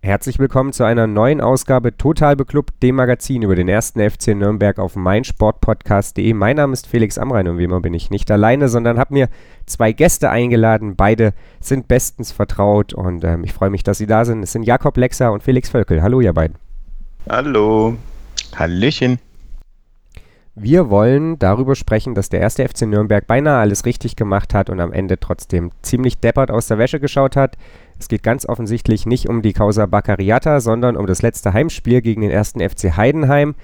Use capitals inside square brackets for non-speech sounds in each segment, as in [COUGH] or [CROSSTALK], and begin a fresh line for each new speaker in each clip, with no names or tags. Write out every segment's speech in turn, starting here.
Herzlich willkommen zu einer neuen Ausgabe Total Beklubbt, dem Magazin über den ersten FC Nürnberg auf meinsportpodcast.de. Mein Name ist Felix Amrein und wie immer bin ich nicht alleine, sondern habe mir zwei Gäste eingeladen. Beide sind bestens vertraut und ähm, ich freue mich, dass sie da sind. Es sind Jakob Lexer und Felix Völkel. Hallo, ihr beiden.
Hallo.
Hallöchen.
Wir wollen darüber sprechen, dass der erste FC Nürnberg beinahe alles richtig gemacht hat und am Ende trotzdem ziemlich deppert aus der Wäsche geschaut hat. Es geht ganz offensichtlich nicht um die Causa Baccariata, sondern um das letzte Heimspiel gegen den ersten FC Heidenheim.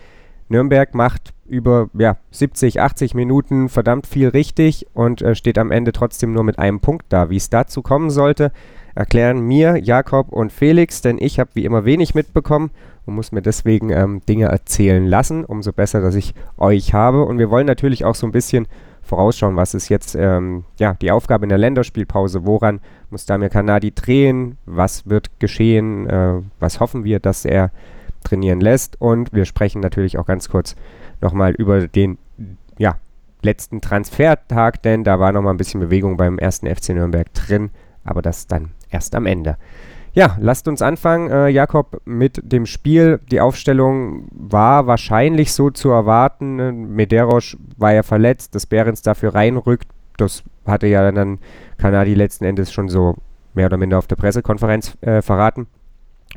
Nürnberg macht über ja, 70, 80 Minuten verdammt viel richtig und äh, steht am Ende trotzdem nur mit einem Punkt da. Wie es dazu kommen sollte, erklären mir Jakob und Felix, denn ich habe wie immer wenig mitbekommen und muss mir deswegen ähm, Dinge erzählen lassen. Umso besser, dass ich euch habe. Und wir wollen natürlich auch so ein bisschen vorausschauen, was ist jetzt ähm, ja, die Aufgabe in der Länderspielpause, woran muss Damir Kanadi drehen, was wird geschehen, äh, was hoffen wir, dass er trainieren lässt? Und wir sprechen natürlich auch ganz kurz nochmal über den ja, letzten Transfertag, denn da war nochmal ein bisschen Bewegung beim ersten FC Nürnberg drin, aber das dann erst am Ende. Ja, lasst uns anfangen, äh, Jakob, mit dem Spiel. Die Aufstellung war wahrscheinlich so zu erwarten. Medeiros war ja verletzt, dass Behrens dafür reinrückt. Das hatte ja dann Kanadi letzten Endes schon so mehr oder minder auf der Pressekonferenz äh, verraten.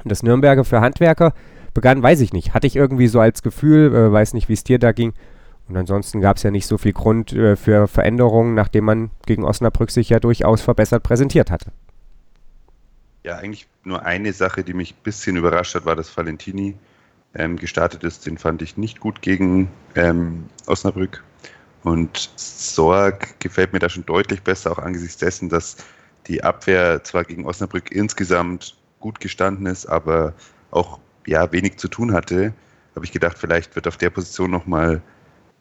Das Nürnberger für Handwerker begann, weiß ich nicht. Hatte ich irgendwie so als Gefühl, äh, weiß nicht, wie es dir da ging. Und ansonsten gab es ja nicht so viel Grund äh, für Veränderungen, nachdem man gegen Osnabrück sich ja durchaus verbessert präsentiert hatte.
Ja, eigentlich nur eine Sache, die mich ein bisschen überrascht hat, war, dass Valentini ähm, gestartet ist. Den fand ich nicht gut gegen ähm, Osnabrück. Und Sorg gefällt mir da schon deutlich besser, auch angesichts dessen, dass die Abwehr zwar gegen Osnabrück insgesamt gut gestanden ist, aber auch ja, wenig zu tun hatte. Habe ich gedacht, vielleicht wird auf der Position nochmal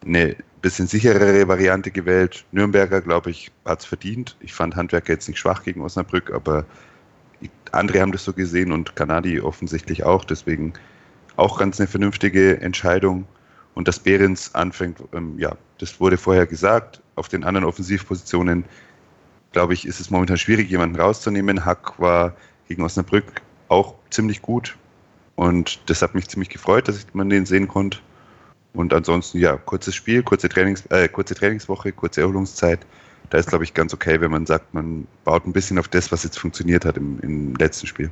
eine bisschen sicherere Variante gewählt. Nürnberger, glaube ich, hat es verdient. Ich fand Handwerker jetzt nicht schwach gegen Osnabrück, aber andere haben das so gesehen und Kanadi offensichtlich auch. Deswegen auch ganz eine vernünftige Entscheidung. Und dass Behrens anfängt, ähm, ja, das wurde vorher gesagt. Auf den anderen Offensivpositionen, glaube ich, ist es momentan schwierig, jemanden rauszunehmen. Hack war gegen Osnabrück auch ziemlich gut. Und das hat mich ziemlich gefreut, dass man den sehen konnte. Und ansonsten, ja, kurzes Spiel, kurze, Trainings, äh, kurze Trainingswoche, kurze Erholungszeit da ist, glaube ich, ganz okay, wenn man sagt, man baut ein bisschen auf das, was jetzt funktioniert hat im, im letzten Spiel.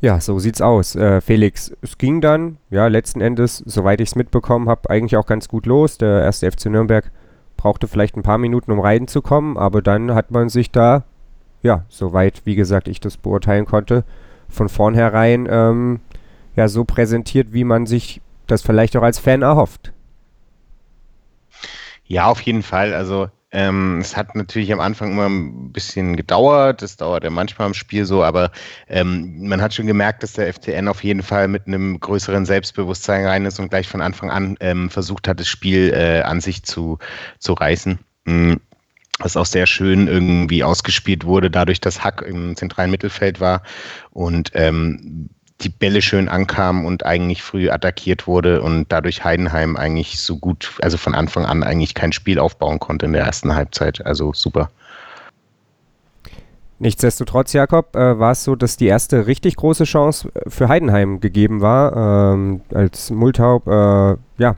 Ja, so sieht's aus. Äh, Felix, es ging dann, ja, letzten Endes, soweit ich es mitbekommen habe, eigentlich auch ganz gut los. Der erste FC Nürnberg brauchte vielleicht ein paar Minuten, um reinzukommen, aber dann hat man sich da, ja, soweit, wie gesagt, ich das beurteilen konnte, von vornherein ähm, ja so präsentiert, wie man sich das vielleicht auch als Fan erhofft.
Ja, auf jeden Fall. Also ähm, es hat natürlich am Anfang immer ein bisschen gedauert, das dauert ja manchmal im Spiel so, aber ähm, man hat schon gemerkt, dass der FCN auf jeden Fall mit einem größeren Selbstbewusstsein rein ist und gleich von Anfang an ähm, versucht hat, das Spiel äh, an sich zu, zu reißen. Mhm was auch sehr schön irgendwie ausgespielt wurde, dadurch, dass Hack im zentralen Mittelfeld war und ähm, die Bälle schön ankamen und eigentlich früh attackiert wurde und dadurch Heidenheim eigentlich so gut, also von Anfang an eigentlich kein Spiel aufbauen konnte in der ersten Halbzeit. Also super.
Nichtsdestotrotz, Jakob, äh, war es so, dass die erste richtig große Chance für Heidenheim gegeben war, ähm, als Multaub äh, ja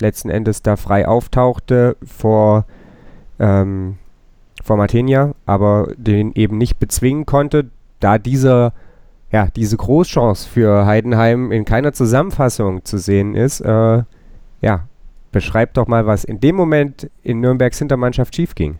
letzten Endes da frei auftauchte vor ähm, vor Martenia, aber den eben nicht bezwingen konnte, da dieser ja, diese Großchance für Heidenheim in keiner Zusammenfassung zu sehen ist, äh, ja, beschreibt doch mal, was in dem Moment in Nürnbergs Hintermannschaft schiefging.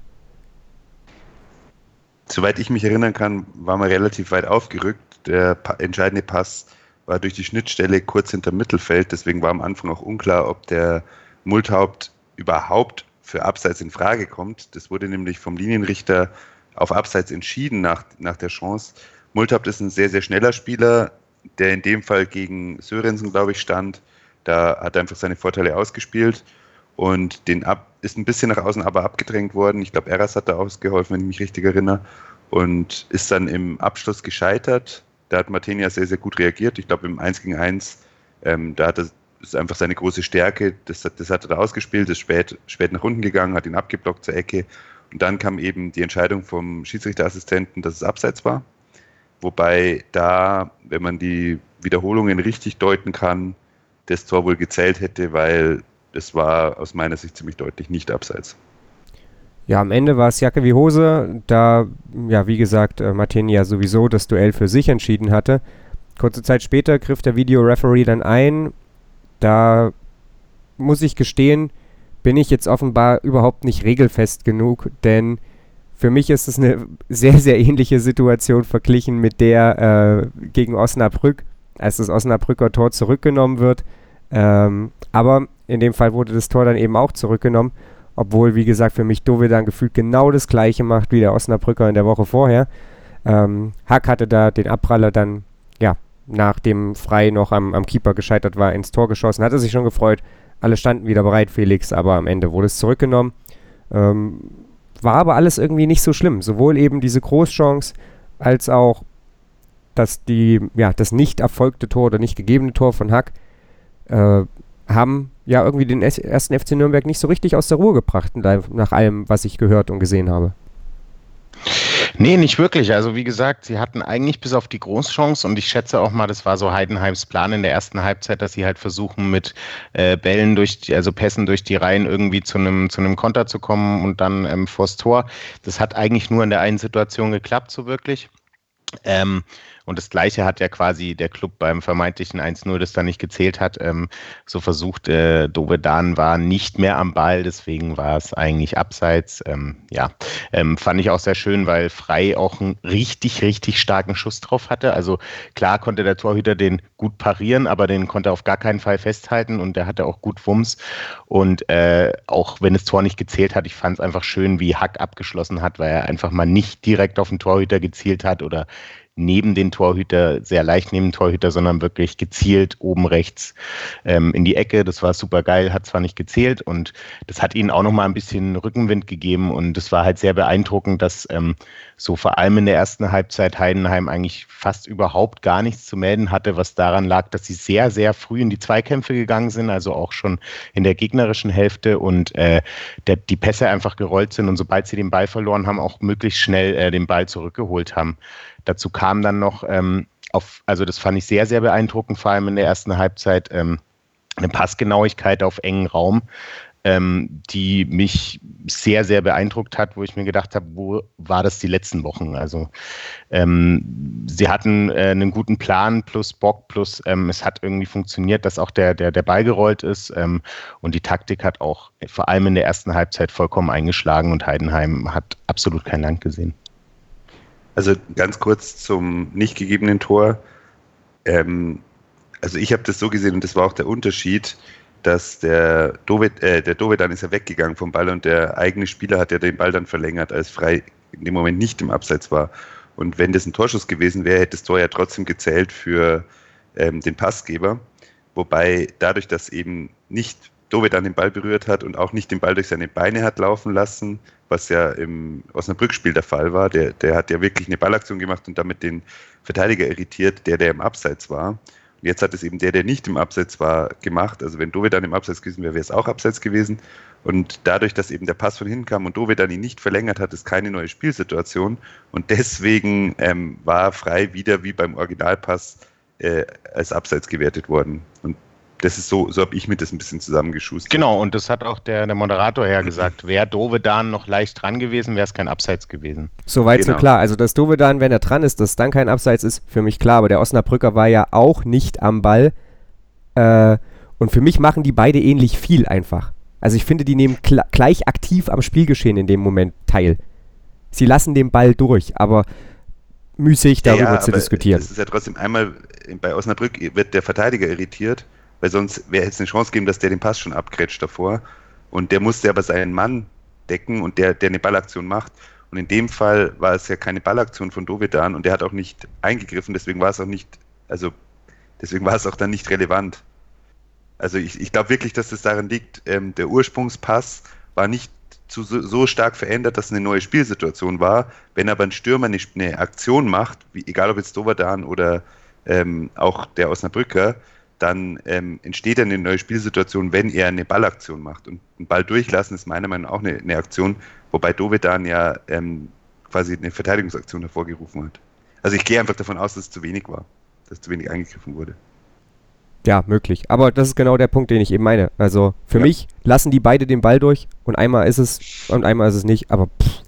Soweit ich mich erinnern kann, war man relativ weit aufgerückt. Der entscheidende Pass war durch die Schnittstelle kurz hinter Mittelfeld. Deswegen war am Anfang auch unklar, ob der Multhaupt überhaupt für Abseits in Frage kommt. Das wurde nämlich vom Linienrichter auf Abseits entschieden nach, nach der Chance. Multabt ist ein sehr, sehr schneller Spieler, der in dem Fall gegen Sörensen, glaube ich, stand. Da hat er einfach seine Vorteile ausgespielt und den ab, ist ein bisschen nach außen aber abgedrängt worden. Ich glaube, Eras hat da ausgeholfen, wenn ich mich richtig erinnere. Und ist dann im Abschluss gescheitert. da hat Martinia sehr, sehr gut reagiert. Ich glaube, im 1 gegen 1, ähm, da hat er ist einfach seine große Stärke. Das, das hat er da ausgespielt, ist spät, spät nach unten gegangen, hat ihn abgeblockt zur Ecke. Und dann kam eben die Entscheidung vom Schiedsrichterassistenten, dass es abseits war. Wobei da, wenn man die Wiederholungen richtig deuten kann, das Tor wohl gezählt hätte, weil es war aus meiner Sicht ziemlich deutlich nicht abseits.
Ja, am Ende war es Jacke wie Hose, da, ja, wie gesagt, äh, Martini ja sowieso das Duell für sich entschieden hatte. Kurze Zeit später griff der Videoreferee dann ein. Da muss ich gestehen, bin ich jetzt offenbar überhaupt nicht regelfest genug, denn für mich ist es eine sehr, sehr ähnliche Situation verglichen mit der äh, gegen Osnabrück, als das Osnabrücker Tor zurückgenommen wird. Ähm, aber in dem Fall wurde das Tor dann eben auch zurückgenommen, obwohl, wie gesagt, für mich Dove dann gefühlt genau das gleiche macht wie der Osnabrücker in der Woche vorher. Ähm, Hack hatte da den Abpraller dann, ja, nachdem Frei noch am, am Keeper gescheitert war, ins Tor geschossen. Hatte sich schon gefreut. Alle standen wieder bereit, Felix, aber am Ende wurde es zurückgenommen. Ähm, war aber alles irgendwie nicht so schlimm. Sowohl eben diese Großchance als auch dass die, ja, das nicht erfolgte Tor oder nicht gegebene Tor von Hack äh, haben ja irgendwie den ersten FC Nürnberg nicht so richtig aus der Ruhe gebracht, nach allem, was ich gehört und gesehen habe.
Nee, nicht wirklich. Also wie gesagt, sie hatten eigentlich bis auf die Großchance und ich schätze auch mal, das war so Heidenheims Plan in der ersten Halbzeit, dass sie halt versuchen mit äh, Bällen durch, die, also Pässen durch die Reihen irgendwie zu einem zu einem Konter zu kommen und dann ähm, vors Tor. Das hat eigentlich nur in der einen Situation geklappt, so wirklich. Ähm, und das Gleiche hat ja quasi der Club beim vermeintlichen 1-0, das da nicht gezählt hat, ähm, so versucht. Äh, Dovedan war nicht mehr am Ball, deswegen war es eigentlich abseits. Ähm, ja, ähm, fand ich auch sehr schön, weil Frei auch einen richtig, richtig starken Schuss drauf hatte. Also klar konnte der Torhüter den gut parieren, aber den konnte er auf gar keinen Fall festhalten und der hatte auch gut Wumms. Und äh, auch wenn das Tor nicht gezählt hat, ich fand es einfach schön, wie Hack abgeschlossen hat, weil er einfach mal nicht direkt auf den Torhüter gezielt hat oder neben den Torhüter, sehr leicht neben den Torhüter, sondern wirklich gezielt oben rechts ähm, in die Ecke. Das war super geil, hat zwar nicht gezählt und das hat ihnen auch nochmal ein bisschen Rückenwind gegeben und das war halt sehr beeindruckend, dass ähm, so vor allem in der ersten Halbzeit Heidenheim eigentlich fast überhaupt gar nichts zu melden hatte, was daran lag, dass sie sehr, sehr früh in die Zweikämpfe gegangen sind, also auch schon in der gegnerischen Hälfte und äh, der, die Pässe einfach gerollt sind und sobald sie den Ball verloren haben, auch möglichst schnell äh, den Ball zurückgeholt haben. Dazu kam dann noch ähm, auf, also das fand ich sehr, sehr beeindruckend, vor allem in der ersten Halbzeit, ähm, eine Passgenauigkeit auf engen Raum, ähm, die mich sehr, sehr beeindruckt hat, wo ich mir gedacht habe, wo war das die letzten Wochen? Also ähm, sie hatten äh, einen guten Plan plus Bock plus ähm, es hat irgendwie funktioniert, dass auch der, der, der Ball gerollt ist ähm, und die Taktik hat auch vor allem in der ersten Halbzeit vollkommen eingeschlagen und Heidenheim hat absolut kein Land gesehen.
Also ganz kurz zum nicht gegebenen Tor. Ähm, also ich habe das so gesehen und das war auch der Unterschied, dass der Dovet, äh, der Dovedan ist ja weggegangen vom Ball und der eigene Spieler hat ja den Ball dann verlängert, als frei in dem Moment nicht im Abseits war. Und wenn das ein Torschuss gewesen wäre, hätte das Tor ja trotzdem gezählt für ähm, den Passgeber. Wobei dadurch, dass eben nicht Dovedan den Ball berührt hat und auch nicht den Ball durch seine Beine hat laufen lassen, was ja im Osnabrück-Spiel der Fall war. Der, der hat ja wirklich eine Ballaktion gemacht und damit den Verteidiger irritiert, der, der im Abseits war. Und jetzt hat es eben der, der nicht im Abseits war, gemacht. Also wenn Dove dann im Abseits gewesen wäre, wäre es auch Abseits gewesen. Und dadurch, dass eben der Pass von hinten kam und Dove dann ihn nicht verlängert hat, ist keine neue Spielsituation. Und deswegen ähm, war frei wieder wie beim Originalpass äh, als Abseits gewertet worden. Und das ist so, so habe ich mir das ein bisschen zusammengeschustert.
Genau, und das hat auch der, der Moderator ja gesagt. Wäre Dovedan noch leicht dran gewesen, wäre es kein Abseits gewesen.
Soweit genau. so klar. Also, dass Dovedan, wenn er dran ist, dass dann kein Abseits ist, für mich klar. Aber der Osnabrücker war ja auch nicht am Ball. Äh, und für mich machen die beide ähnlich viel einfach. Also, ich finde, die nehmen gleich aktiv am Spielgeschehen in dem Moment teil. Sie lassen den Ball durch, aber müßig darüber ja, ja, zu diskutieren.
Es ist ja trotzdem einmal bei Osnabrück wird der Verteidiger irritiert weil sonst wäre es eine Chance gegeben, dass der den Pass schon abgrätscht davor. Und der musste aber seinen Mann decken und der, der eine Ballaktion macht. Und in dem Fall war es ja keine Ballaktion von Dovedan und der hat auch nicht eingegriffen, deswegen war es auch nicht, also deswegen war es auch dann nicht relevant. Also ich, ich glaube wirklich, dass das daran liegt, ähm, der Ursprungspass war nicht zu, so stark verändert, dass es eine neue Spielsituation war. Wenn aber ein Stürmer eine, eine Aktion macht, wie, egal ob jetzt Dovadan oder ähm, auch der Osnabrücker, dann ähm, entsteht eine neue Spielsituation, wenn er eine Ballaktion macht. Und ein Ball durchlassen ist meiner Meinung nach auch eine, eine Aktion, wobei Dovedan ja ähm, quasi eine Verteidigungsaktion hervorgerufen hat. Also ich gehe einfach davon aus, dass es zu wenig war, dass zu wenig eingegriffen wurde.
Ja, möglich. Aber das ist genau der Punkt, den ich eben meine. Also für ja. mich lassen die beide den Ball durch und einmal ist es und einmal ist es nicht. Aber pff,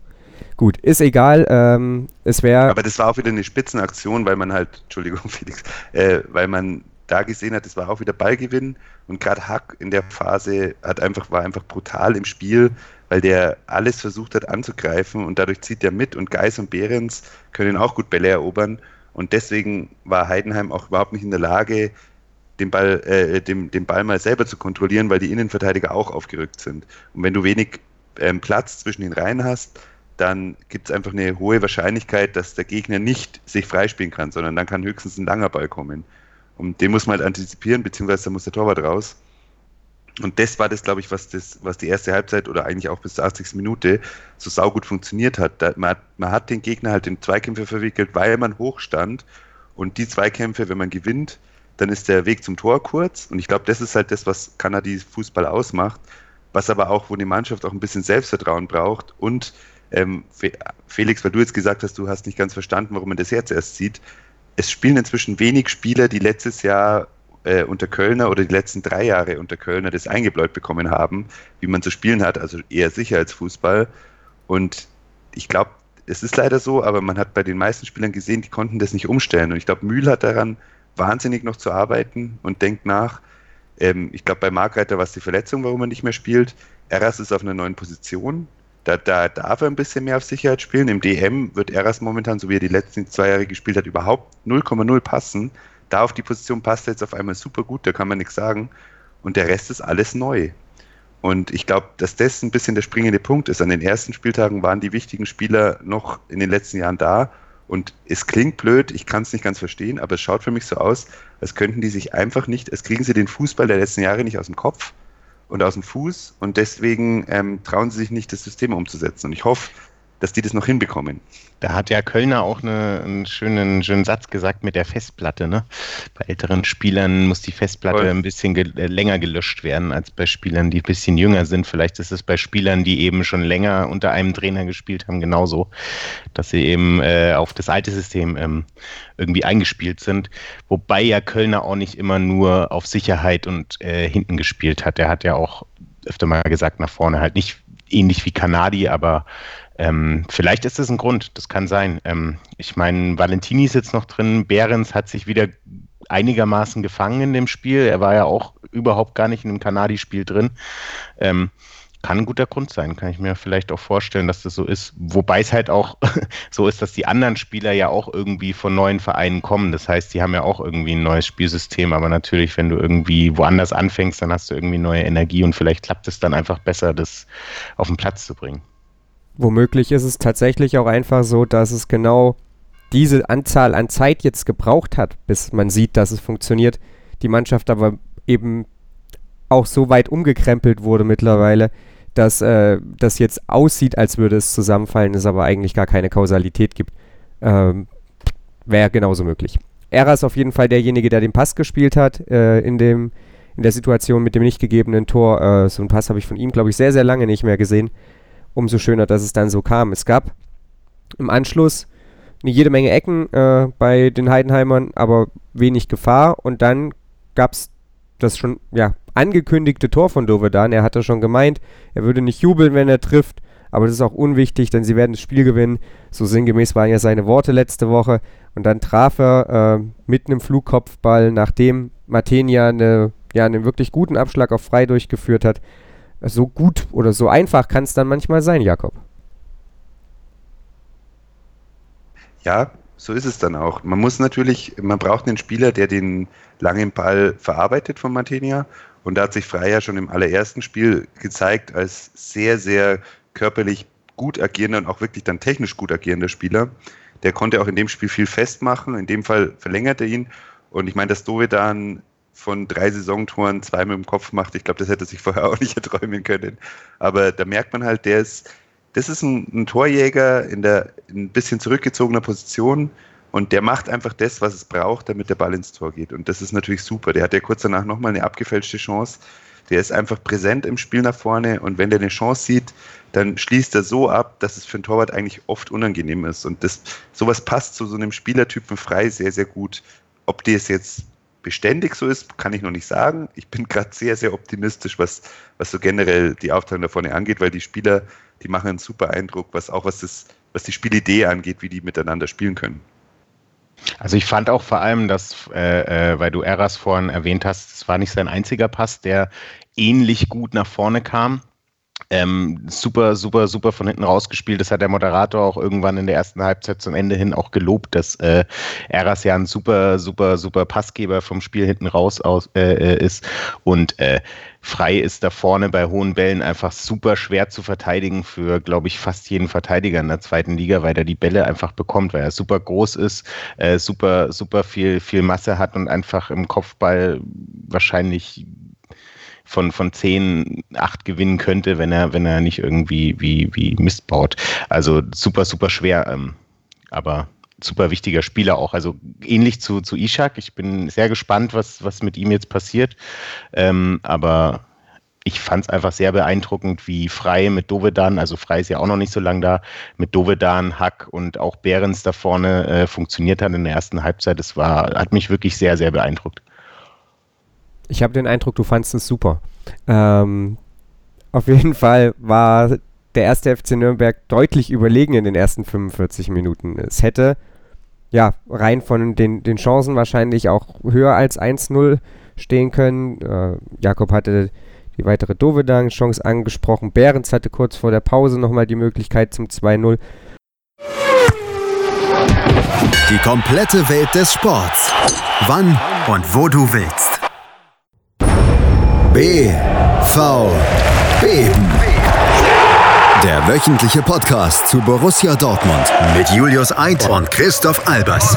gut, ist egal. Ähm, es wäre.
Aber das war auch wieder eine Spitzenaktion, weil man halt, Entschuldigung, [LAUGHS] Felix, äh, weil man da gesehen hat, es war auch wieder Ballgewinn und gerade Hack in der Phase hat einfach, war einfach brutal im Spiel, weil der alles versucht hat anzugreifen und dadurch zieht er mit und Geis und Behrens können auch gut Bälle erobern und deswegen war Heidenheim auch überhaupt nicht in der Lage, den Ball, äh, dem, den Ball mal selber zu kontrollieren, weil die Innenverteidiger auch aufgerückt sind. Und wenn du wenig ähm, Platz zwischen den Reihen hast, dann gibt es einfach eine hohe Wahrscheinlichkeit, dass der Gegner nicht sich freispielen kann, sondern dann kann höchstens ein langer Ball kommen. Und den muss man halt antizipieren, beziehungsweise da muss der Torwart raus. Und das war das, glaube ich, was, das, was die erste Halbzeit oder eigentlich auch bis zur 80. Minute so saugut funktioniert hat. Da, man, man, hat den Gegner halt in Zweikämpfe verwickelt, weil man hochstand. Und die Zweikämpfe, wenn man gewinnt, dann ist der Weg zum Tor kurz. Und ich glaube, das ist halt das, was Kanadi Fußball ausmacht, was aber auch, wo die Mannschaft auch ein bisschen Selbstvertrauen braucht. Und ähm, Felix, weil du jetzt gesagt hast, du hast nicht ganz verstanden, warum man das jetzt erst sieht es spielen inzwischen wenig Spieler, die letztes Jahr äh, unter Kölner oder die letzten drei Jahre unter Kölner das eingebläut bekommen haben, wie man zu spielen hat, also eher Sicherheitsfußball. Und ich glaube, es ist leider so, aber man hat bei den meisten Spielern gesehen, die konnten das nicht umstellen. Und ich glaube, Mühl hat daran wahnsinnig noch zu arbeiten und denkt nach. Ähm, ich glaube, bei Markreiter war es die Verletzung, warum er nicht mehr spielt. Eras ist auf einer neuen Position. Da, da darf er ein bisschen mehr auf Sicherheit spielen. Im DM wird Eras momentan, so wie er die letzten zwei Jahre gespielt hat, überhaupt 0,0 passen. Da auf die Position passt er jetzt auf einmal super gut, da kann man nichts sagen. Und der Rest ist alles neu. Und ich glaube, dass das ein bisschen der springende Punkt ist. An den ersten Spieltagen waren die wichtigen Spieler noch in den letzten Jahren da. Und es klingt blöd, ich kann es nicht ganz verstehen, aber es schaut für mich so aus, als könnten die sich einfach nicht, als kriegen sie den Fußball der letzten Jahre nicht aus dem Kopf und aus dem Fuß und deswegen ähm, trauen sie sich nicht, das System umzusetzen. Und ich hoffe, dass die das noch hinbekommen.
Da hat ja Kölner auch eine, einen schönen, schönen Satz gesagt mit der Festplatte. Ne? Bei älteren Spielern muss die Festplatte Voll. ein bisschen ge äh, länger gelöscht werden als bei Spielern, die ein bisschen jünger sind. Vielleicht ist es bei Spielern, die eben schon länger unter einem Trainer gespielt haben, genauso, dass sie eben äh, auf das alte System ähm, irgendwie eingespielt sind. Wobei ja Kölner auch nicht immer nur auf Sicherheit und äh, hinten gespielt hat. Er hat ja auch öfter mal gesagt, nach vorne halt nicht ähnlich wie Kanadi, aber ähm, vielleicht ist das ein Grund, das kann sein. Ähm, ich meine, Valentini ist jetzt noch drin, Behrens hat sich wieder einigermaßen gefangen in dem Spiel. Er war ja auch überhaupt gar nicht in dem Kanadi-Spiel drin. Ähm, kann ein guter Grund sein, kann ich mir vielleicht auch vorstellen, dass das so ist. Wobei es halt auch [LAUGHS] so ist, dass die anderen Spieler ja auch irgendwie von neuen Vereinen kommen. Das heißt, die haben ja auch irgendwie ein neues Spielsystem. Aber natürlich, wenn du irgendwie woanders anfängst, dann hast du irgendwie neue Energie und vielleicht klappt es dann einfach besser, das auf den Platz zu bringen.
Womöglich ist es tatsächlich auch einfach so, dass es genau diese Anzahl an Zeit jetzt gebraucht hat, bis man sieht, dass es funktioniert. Die Mannschaft aber eben auch so weit umgekrempelt wurde mittlerweile, dass äh, das jetzt aussieht, als würde es zusammenfallen, es aber eigentlich gar keine Kausalität gibt. Ähm, Wäre genauso möglich. Era ist auf jeden Fall derjenige, der den Pass gespielt hat äh, in, dem, in der Situation mit dem nicht gegebenen Tor. Äh, so einen Pass habe ich von ihm, glaube ich, sehr, sehr lange nicht mehr gesehen umso schöner, dass es dann so kam. Es gab im Anschluss eine jede Menge Ecken äh, bei den Heidenheimern, aber wenig Gefahr. Und dann gab es das schon ja, angekündigte Tor von Dovedan. Er hatte schon gemeint, er würde nicht jubeln, wenn er trifft. Aber das ist auch unwichtig, denn sie werden das Spiel gewinnen. So sinngemäß waren ja seine Worte letzte Woche. Und dann traf er äh, mit einem Flugkopfball, nachdem Matenia eine, ja, einen wirklich guten Abschlag auf frei durchgeführt hat, so gut oder so einfach kann es dann manchmal sein, Jakob.
Ja, so ist es dann auch. Man muss natürlich, man braucht einen Spieler, der den langen Ball verarbeitet von Martinia. Und da hat sich Freier schon im allerersten Spiel gezeigt als sehr, sehr körperlich gut agierender und auch wirklich dann technisch gut agierender Spieler. Der konnte auch in dem Spiel viel festmachen. In dem Fall verlängert er ihn. Und ich meine, dass Dovedan von drei Saisontoren zwei mit dem Kopf macht. Ich glaube, das hätte sich vorher [LAUGHS] auch nicht erträumen können. Aber da merkt man halt, der ist, das ist ein, ein Torjäger in der in ein bisschen zurückgezogener Position und der macht einfach das, was es braucht, damit der Ball ins Tor geht. Und das ist natürlich super. Der hat ja kurz danach nochmal eine abgefälschte Chance. Der ist einfach präsent im Spiel nach vorne und wenn der eine Chance sieht, dann schließt er so ab, dass es für einen Torwart eigentlich oft unangenehm ist. Und das, sowas passt zu so einem Spielertypen frei sehr, sehr gut. Ob das jetzt beständig so ist, kann ich noch nicht sagen. Ich bin gerade sehr, sehr optimistisch, was, was so generell die Aufteilung da vorne angeht, weil die Spieler, die machen einen super Eindruck, was auch was, das, was die Spielidee angeht, wie die miteinander spielen können.
Also ich fand auch vor allem, dass, äh, äh, weil du Eras vorhin erwähnt hast, es war nicht sein einziger Pass, der ähnlich gut nach vorne kam. Ähm, super, super, super von hinten rausgespielt. Das hat der Moderator auch irgendwann in der ersten Halbzeit zum Ende hin auch gelobt, dass äh, Eras ja ein super, super, super Passgeber vom Spiel hinten raus aus, äh, äh ist. Und äh, frei ist da vorne bei hohen Bällen einfach super schwer zu verteidigen für, glaube ich, fast jeden Verteidiger in der zweiten Liga, weil er die Bälle einfach bekommt, weil er super groß ist, äh, super, super viel, viel Masse hat und einfach im Kopfball wahrscheinlich von, von 10, 8 gewinnen könnte, wenn er, wenn er nicht irgendwie wie, wie Mist baut. Also super, super schwer. Ähm, aber super wichtiger Spieler auch. Also ähnlich zu, zu Ishak. Ich bin sehr gespannt, was, was mit ihm jetzt passiert. Ähm, aber ich fand es einfach sehr beeindruckend, wie Frei mit Dovedan, also Frei ist ja auch noch nicht so lange da, mit Dovedan, Hack und auch Behrens da vorne äh, funktioniert hat in der ersten Halbzeit. Das war, hat mich wirklich sehr, sehr beeindruckt.
Ich habe den Eindruck, du fandest es super. Ähm, auf jeden Fall war der erste FC Nürnberg deutlich überlegen in den ersten 45 Minuten. Es hätte ja rein von den, den Chancen wahrscheinlich auch höher als 1-0 stehen können. Äh, Jakob hatte die weitere Dovedang-Chance angesprochen. Behrens hatte kurz vor der Pause nochmal die Möglichkeit zum 2-0.
Die komplette Welt des Sports. Wann und wo du willst. BVB. Der wöchentliche Podcast zu Borussia Dortmund mit Julius Eid und Christoph Albers.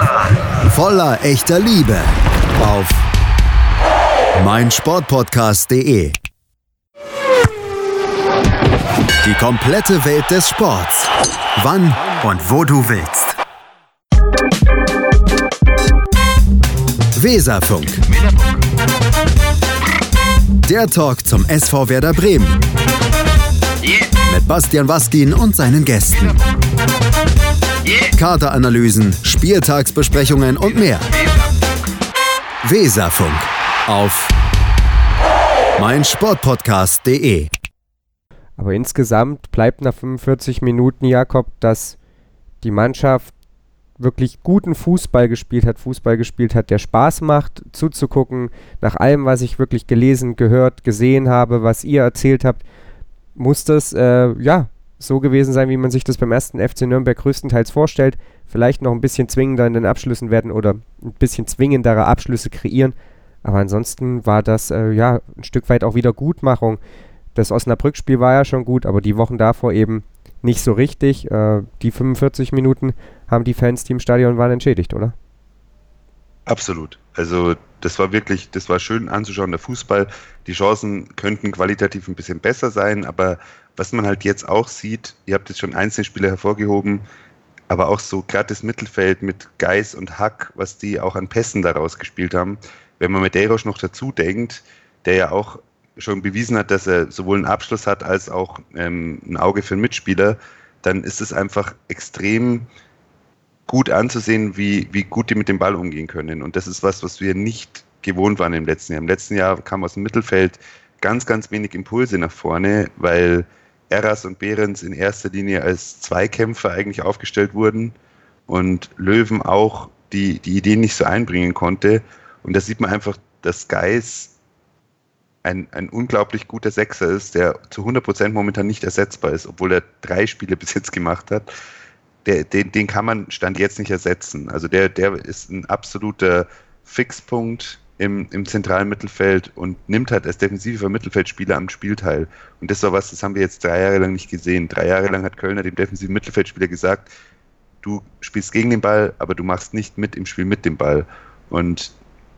Voller echter Liebe auf meinsportpodcast.de. Die komplette Welt des Sports. Wann und wo du willst. Weserfunk. Der Talk zum SV Werder Bremen. Mit Bastian Waskin und seinen Gästen. Kaderanalysen, Spieltagsbesprechungen und mehr. Weserfunk auf meinsportpodcast.de.
Aber insgesamt bleibt nach 45 Minuten, Jakob, dass die Mannschaft wirklich guten Fußball gespielt hat, Fußball gespielt hat, der Spaß macht, zuzugucken. Nach allem, was ich wirklich gelesen, gehört, gesehen habe, was ihr erzählt habt, muss das äh, ja so gewesen sein, wie man sich das beim ersten FC Nürnberg größtenteils vorstellt. Vielleicht noch ein bisschen zwingender in den Abschlüssen werden oder ein bisschen zwingendere Abschlüsse kreieren. Aber ansonsten war das äh, ja ein Stück weit auch wieder Gutmachung. Das Osnabrück-Spiel war ja schon gut, aber die Wochen davor eben nicht so richtig. Äh, die 45 Minuten haben die Fans, die im Stadion waren, entschädigt, oder?
Absolut. Also das war wirklich, das war schön anzuschauen, der Fußball. Die Chancen könnten qualitativ ein bisschen besser sein, aber was man halt jetzt auch sieht, ihr habt jetzt schon einzelne Spiele hervorgehoben, aber auch so das Mittelfeld mit Geis und Hack, was die auch an Pässen daraus gespielt haben. Wenn man mit Medeiros noch dazu denkt, der ja auch schon bewiesen hat, dass er sowohl einen Abschluss hat als auch ähm, ein Auge für einen Mitspieler, dann ist es einfach extrem gut anzusehen, wie, wie gut die mit dem Ball umgehen können. Und das ist was, was wir nicht gewohnt waren im letzten Jahr. Im letzten Jahr kam aus dem Mittelfeld ganz, ganz wenig Impulse nach vorne, weil Eras und Behrens in erster Linie als Zweikämpfer eigentlich aufgestellt wurden und Löwen auch die, die Ideen nicht so einbringen konnte. Und da sieht man einfach, dass Geis ein, ein unglaublich guter Sechser ist, der zu 100% momentan nicht ersetzbar ist, obwohl er drei Spiele [LAUGHS] bis jetzt gemacht hat. Der, den, den kann man Stand jetzt nicht ersetzen. Also der, der ist ein absoluter Fixpunkt im, im zentralen Mittelfeld und nimmt halt als defensiver Mittelfeldspieler am Spiel teil. Und das war was, das haben wir jetzt drei Jahre lang nicht gesehen. Drei Jahre lang hat Kölner dem defensiven Mittelfeldspieler gesagt, du spielst gegen den Ball, aber du machst nicht mit im Spiel mit dem Ball. Und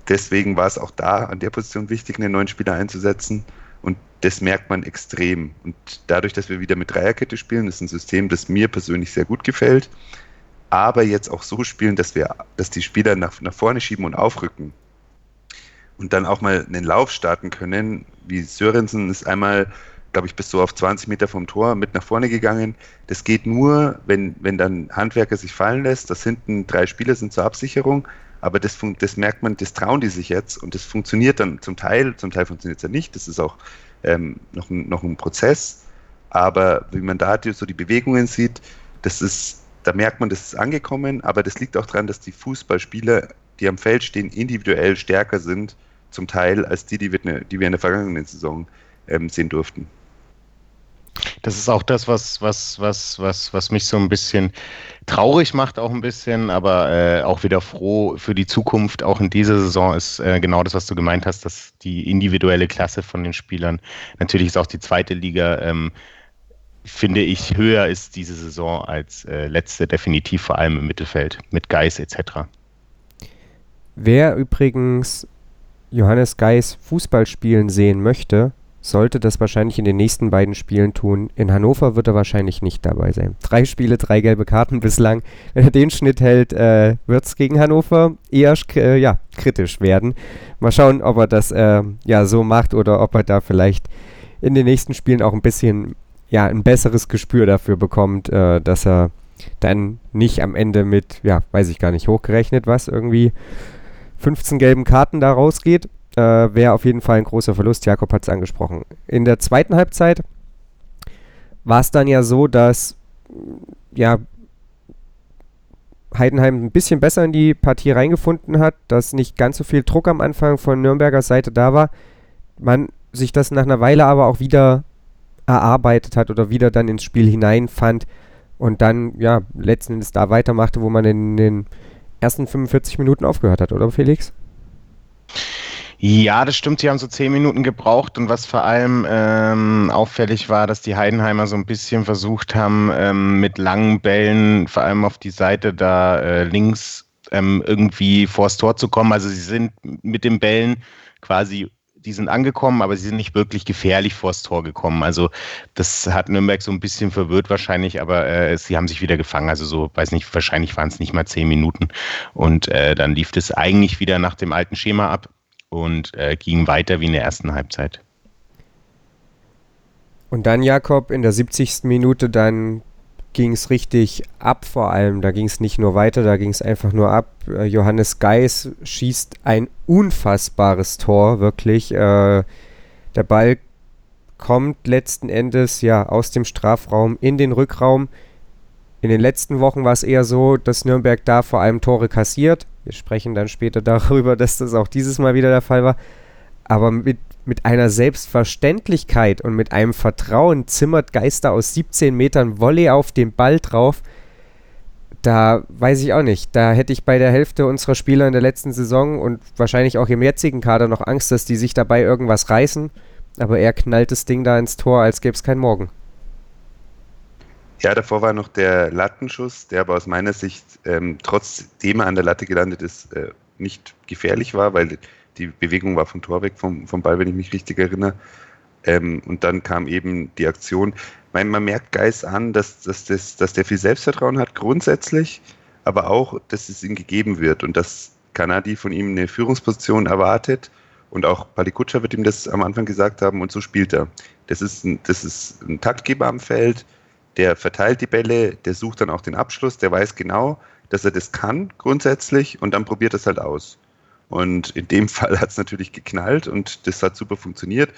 deswegen war es auch da an der Position wichtig, einen neuen Spieler einzusetzen. Und das merkt man extrem. Und dadurch, dass wir wieder mit Dreierkette spielen, ist ein System, das mir persönlich sehr gut gefällt. Aber jetzt auch so spielen, dass wir, dass die Spieler nach, nach vorne schieben und aufrücken. Und dann auch mal einen Lauf starten können. Wie Sörensen ist einmal, glaube ich, bis so auf 20 Meter vom Tor mit nach vorne gegangen. Das geht nur, wenn, wenn dann Handwerker sich fallen lässt, dass hinten drei Spieler sind zur Absicherung aber das, das merkt man, das trauen die sich jetzt und das funktioniert dann zum Teil, zum Teil funktioniert es ja nicht. Das ist auch ähm, noch, ein, noch ein Prozess. Aber wie man da so die Bewegungen sieht, das ist, da merkt man, das ist angekommen, aber das liegt auch daran, dass die Fußballspieler, die am Feld stehen, individuell stärker sind, zum Teil, als die, die wir, die wir in der vergangenen Saison ähm, sehen durften.
Das ist auch das, was, was, was, was, was mich so ein bisschen traurig macht, auch ein bisschen, aber äh, auch wieder froh für die Zukunft. Auch in dieser Saison ist äh, genau das, was du gemeint hast, dass die individuelle Klasse von den Spielern, natürlich ist auch die zweite Liga, ähm, finde ich, höher ist diese Saison als äh, letzte, definitiv vor allem im Mittelfeld mit Geis etc.
Wer übrigens Johannes Geis Fußball spielen sehen möchte, sollte das wahrscheinlich in den nächsten beiden Spielen tun. In Hannover wird er wahrscheinlich nicht dabei sein. Drei Spiele, drei gelbe Karten bislang. [LAUGHS] Wenn er den Schnitt hält, äh, wird es gegen Hannover eher äh, ja, kritisch werden. Mal schauen, ob er das äh, ja, so macht oder ob er da vielleicht in den nächsten Spielen auch ein bisschen ja, ein besseres Gespür dafür bekommt, äh, dass er dann nicht am Ende mit, ja, weiß ich gar nicht, hochgerechnet was, irgendwie 15 gelben Karten da rausgeht äh, wäre auf jeden Fall ein großer Verlust. Jakob hat es angesprochen. In der zweiten Halbzeit war es dann ja so, dass ja, Heidenheim ein bisschen besser in die Partie reingefunden hat, dass nicht ganz so viel Druck am Anfang von Nürnberger Seite da war. Man sich das nach einer Weile aber auch wieder erarbeitet hat oder wieder dann ins Spiel hineinfand und dann ja letzten Endes da weitermachte, wo man in den ersten 45 Minuten aufgehört hat, oder Felix?
Ja, das stimmt. Sie haben so zehn Minuten gebraucht und was vor allem ähm, auffällig war, dass die Heidenheimer so ein bisschen versucht haben, ähm, mit langen Bällen, vor allem auf die Seite da äh, links, ähm, irgendwie vors Tor zu kommen. Also sie sind mit den Bällen quasi die sind angekommen, aber sie sind nicht wirklich gefährlich vors Tor gekommen. Also das hat Nürnberg so ein bisschen verwirrt wahrscheinlich, aber äh, sie haben sich wieder gefangen. Also so, weiß nicht, wahrscheinlich waren es nicht mal zehn Minuten. Und äh, dann lief das eigentlich wieder nach dem alten Schema ab und äh, ging weiter wie in der ersten Halbzeit.
Und dann Jakob in der 70. Minute, dann ging es richtig ab vor allem. Da ging es nicht nur weiter, da ging es einfach nur ab. Äh, Johannes Geis schießt ein unfassbares Tor, wirklich. Äh, der Ball kommt letzten Endes ja aus dem Strafraum in den Rückraum. In den letzten Wochen war es eher so, dass Nürnberg da vor allem Tore kassiert. Wir sprechen dann später [LAUGHS] darüber, dass das auch dieses Mal wieder der Fall war. Aber mit, mit einer Selbstverständlichkeit und mit einem Vertrauen zimmert Geister aus 17 Metern Volley auf den Ball drauf. Da weiß ich auch nicht. Da hätte ich bei der Hälfte unserer Spieler in der letzten Saison und wahrscheinlich auch im jetzigen Kader noch Angst, dass die sich dabei irgendwas reißen. Aber er knallt das Ding da ins Tor, als gäbe es keinen Morgen.
Ja, davor war noch der Lattenschuss, der aber aus meiner Sicht, ähm, trotzdem er an der Latte gelandet ist, äh, nicht gefährlich war, weil die Bewegung war vom Tor weg, vom, vom Ball, wenn ich mich richtig erinnere. Ähm, und dann kam eben die Aktion. Man, man merkt Geist an, dass, dass, das, dass der viel Selbstvertrauen hat, grundsätzlich, aber auch, dass es ihm gegeben wird und dass Kanadi von ihm eine Führungsposition erwartet. Und auch Palikutscha wird ihm das am Anfang gesagt haben und so spielt er. Das ist ein, das ist ein Taktgeber am Feld, der verteilt die Bälle, der sucht dann auch den Abschluss, der weiß genau, dass er das kann grundsätzlich und dann probiert es halt aus. Und in dem [LAUGHS] Fall hat es natürlich geknallt und das hat super funktioniert.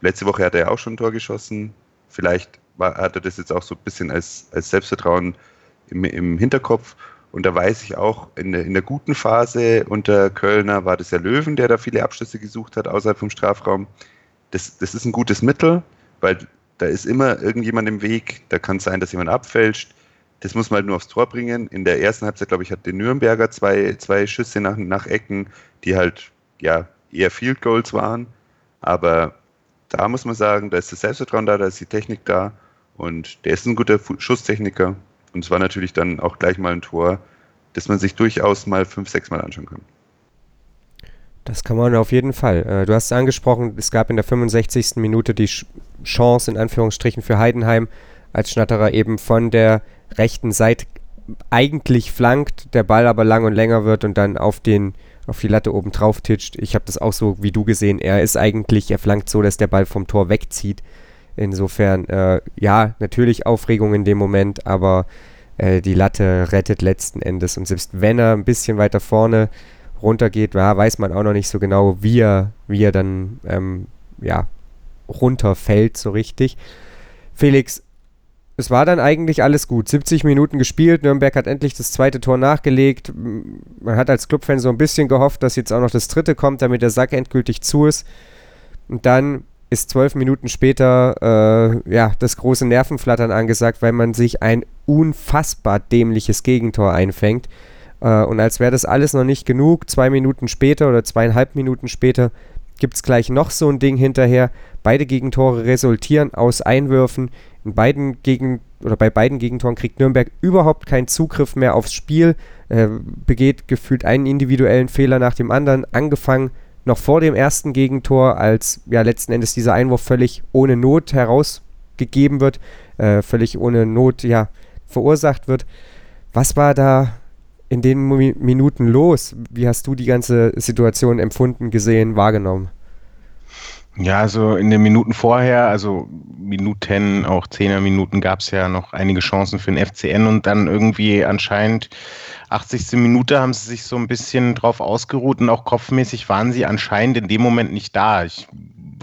Letzte Woche hat er ja auch schon ein Tor geschossen. Vielleicht war, hat er das jetzt auch so ein bisschen als, als Selbstvertrauen im, im Hinterkopf. Und da weiß ich auch, in der, in der guten Phase unter Kölner war das ja Löwen, der da viele Abschlüsse gesucht hat außerhalb vom Strafraum. Das, das ist ein gutes Mittel, weil da ist immer irgendjemand im Weg. Da kann es sein, dass jemand abfälscht. Das muss man halt nur aufs Tor bringen. In der ersten Halbzeit, glaube ich, hat der Nürnberger zwei, zwei Schüsse nach, nach Ecken, die halt ja eher Field Goals waren. Aber da muss man sagen, da ist das Selbstvertrauen da, da ist die Technik da und der ist ein guter Schusstechniker. Und es war natürlich dann auch gleich mal ein Tor, das man sich durchaus mal fünf, sechs Mal anschauen kann.
Das kann man auf jeden Fall. Äh, du hast es angesprochen, es gab in der 65. Minute die Chance, in Anführungsstrichen, für Heidenheim, als Schnatterer eben von der rechten Seite eigentlich flankt, der Ball aber lang und länger wird und dann auf den auf die Latte oben drauf titscht. Ich habe das auch so wie du gesehen. Er ist eigentlich, er flankt so, dass der Ball vom Tor wegzieht. Insofern, äh, ja, natürlich Aufregung in dem Moment, aber äh, die Latte rettet letzten Endes. Und selbst wenn er ein bisschen weiter vorne runtergeht, ja, weiß man auch noch nicht so genau, wie er, wie er dann ähm, ja, runterfällt so richtig. Felix, es war dann eigentlich alles gut. 70 Minuten gespielt, Nürnberg hat endlich das zweite Tor nachgelegt. Man hat als Clubfan so ein bisschen gehofft, dass jetzt auch noch das dritte kommt, damit der Sack endgültig zu ist. Und dann ist zwölf Minuten später äh, ja, das große Nervenflattern angesagt, weil man sich ein unfassbar dämliches Gegentor einfängt. Äh, und als wäre das alles noch nicht genug, zwei Minuten später oder zweieinhalb Minuten später gibt es gleich noch so ein Ding hinterher. Beide Gegentore resultieren aus Einwürfen. In beiden Gegen oder bei beiden Gegentoren kriegt Nürnberg überhaupt keinen Zugriff mehr aufs Spiel, äh, begeht gefühlt einen individuellen Fehler nach dem anderen, angefangen noch vor dem ersten Gegentor, als ja letzten Endes dieser Einwurf völlig ohne Not herausgegeben wird, äh, völlig ohne Not ja verursacht wird. Was war da in den Minuten los? Wie hast du die ganze Situation empfunden, gesehen, wahrgenommen?
Ja, also in den Minuten vorher, also Minuten, auch Zehner-Minuten, gab es ja noch einige Chancen für den FCN und dann irgendwie anscheinend 80. Minute haben sie sich so ein bisschen drauf ausgeruht und auch kopfmäßig waren sie anscheinend in dem Moment nicht da. Ich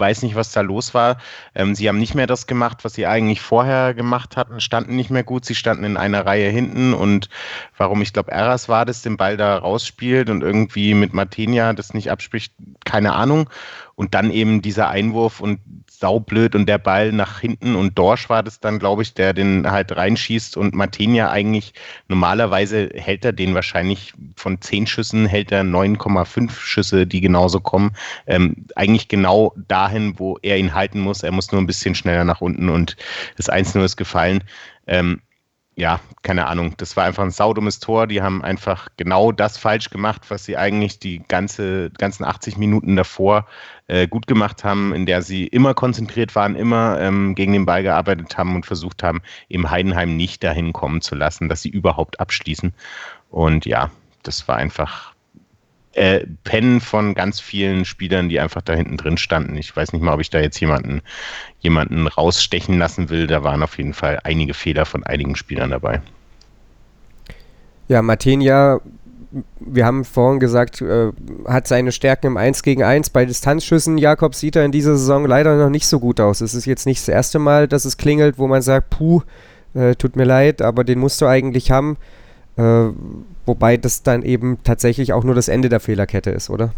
weiß nicht, was da los war. Ähm, sie haben nicht mehr das gemacht, was sie eigentlich vorher gemacht hatten, standen nicht mehr gut. Sie standen in einer Reihe hinten und warum, ich glaube, Eras war das, den Ball da rausspielt und irgendwie mit Martinia das nicht abspricht, keine Ahnung. Und dann eben dieser Einwurf und saublöd und der Ball nach hinten und Dorsch war das dann, glaube ich, der den halt reinschießt und Martinia eigentlich normalerweise hält er den wahrscheinlich von zehn Schüssen hält er 9,5 Schüsse, die genauso kommen. Ähm, eigentlich genau dahin, wo er ihn halten muss. Er muss nur ein bisschen schneller nach unten und das 1-0 ist gefallen. Ähm, ja, keine Ahnung, das war einfach ein saudummes Tor. Die haben einfach genau das falsch gemacht, was sie eigentlich die ganze, ganzen 80 Minuten davor äh, gut gemacht haben, in der sie immer konzentriert waren, immer ähm, gegen den Ball gearbeitet haben und versucht haben, im Heidenheim nicht dahin kommen zu lassen, dass sie überhaupt abschließen. Und ja, das war einfach äh, Pennen von ganz vielen Spielern, die einfach da hinten drin standen. Ich weiß nicht mal, ob ich da jetzt jemanden, jemanden rausstechen lassen will. Da waren auf jeden Fall einige Fehler von einigen Spielern dabei.
Ja, Martinia, wir haben vorhin gesagt, äh, hat seine Stärken im 1 gegen 1 bei Distanzschüssen. Jakob sieht er in dieser Saison leider noch nicht so gut aus. Es ist jetzt nicht das erste Mal, dass es klingelt, wo man sagt, puh, äh, tut mir leid, aber den musst du eigentlich haben. Äh, wobei das dann eben tatsächlich auch nur das Ende der Fehlerkette ist, oder?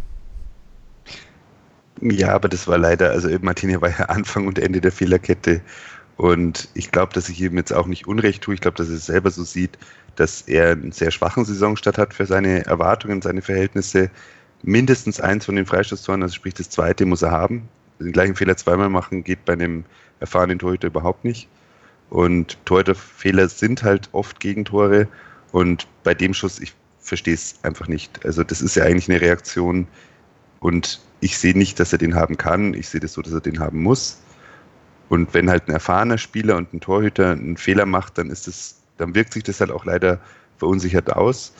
Ja, aber das war leider, also Martini war ja [LAUGHS] Anfang und Ende der Fehlerkette. Und ich glaube, dass ich ihm jetzt auch nicht Unrecht tue. Ich glaube, dass er es selber so sieht, dass er einen sehr schwachen Saisonstart hat für seine Erwartungen, seine Verhältnisse. Mindestens eins von den Freistoßtoren, also sprich das zweite, muss er haben. Den gleichen Fehler zweimal machen geht bei einem erfahrenen Torhüter überhaupt nicht. Und Torhüterfehler sind halt oft Gegentore. Und bei dem Schuss, ich verstehe es einfach nicht. Also das ist ja eigentlich eine Reaktion und ich sehe nicht, dass er den haben kann. Ich sehe das so, dass er den haben muss. Und wenn halt ein erfahrener Spieler und ein Torhüter einen Fehler macht, dann ist das, dann wirkt sich das halt auch leider verunsichert aus.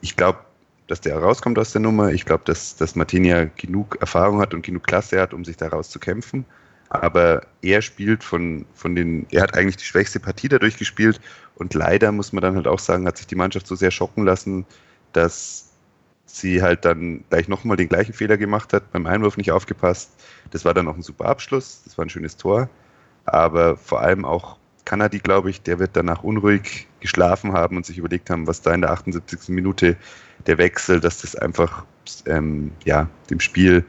Ich glaube, dass der rauskommt aus der Nummer. Ich glaube, dass, dass Martinia genug Erfahrung hat und genug Klasse hat, um sich daraus zu kämpfen. Aber er spielt von, von den, er hat eigentlich die schwächste Partie dadurch gespielt und leider muss man dann halt auch sagen, hat sich die Mannschaft so sehr schocken lassen, dass sie halt dann gleich nochmal den gleichen Fehler gemacht hat, beim Einwurf nicht aufgepasst. Das war dann auch ein super Abschluss, das war ein schönes Tor. Aber vor allem auch Kanadi, glaube ich, der wird danach unruhig geschlafen haben und sich überlegt haben, was da in der 78. Minute der Wechsel, dass das einfach ähm, ja, dem Spiel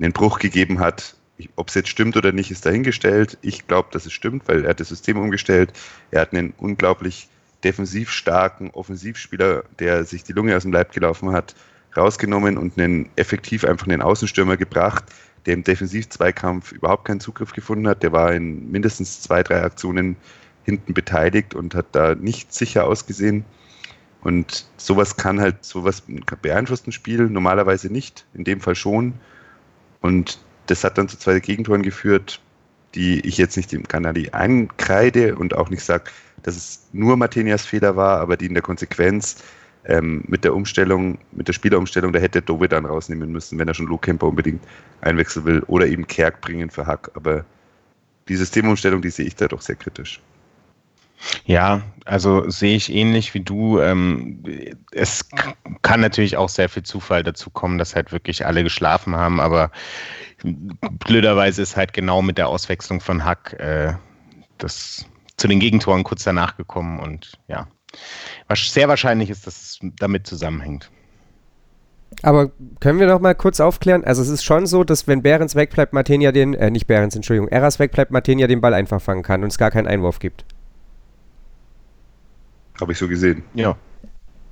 einen Bruch gegeben hat ob es jetzt stimmt oder nicht, ist dahingestellt. Ich glaube, dass es stimmt, weil er hat das System umgestellt. Er hat einen unglaublich defensiv starken Offensivspieler, der sich die Lunge aus dem Leib gelaufen hat, rausgenommen und einen effektiv einfach einen Außenstürmer gebracht, der im Defensiv-Zweikampf überhaupt keinen Zugriff gefunden hat. Der war in mindestens zwei, drei Aktionen hinten beteiligt und hat da nicht sicher ausgesehen. Und sowas kann halt, sowas beeinflusst ein Spiel normalerweise nicht, in dem Fall schon. Und das hat dann zu zwei Gegentoren geführt, die ich jetzt nicht dem Kanadi einkreide und auch nicht sage, dass es nur Martinias Fehler war, aber die in der Konsequenz ähm, mit der Umstellung, mit der Spielerumstellung, da hätte Dove dann rausnehmen müssen, wenn er schon Luke Kemper unbedingt einwechseln will oder eben Kerk bringen für Hack. Aber die Systemumstellung, die sehe ich da doch sehr kritisch.
Ja, also sehe ich ähnlich wie du. Ähm, es kann natürlich auch sehr viel Zufall dazu kommen, dass halt wirklich alle geschlafen haben, aber blöderweise ist halt genau mit der Auswechslung von Hack äh, das zu den Gegentoren kurz danach gekommen und ja, sehr wahrscheinlich ist, dass es damit zusammenhängt.
Aber können wir noch mal kurz aufklären? Also es ist schon so, dass wenn Behrens wegbleibt, Martenia den, äh, nicht Behrens, Entschuldigung, Eras wegbleibt, Martenia den Ball einfach fangen kann und es gar keinen Einwurf gibt.
Habe ich so gesehen.
Ja.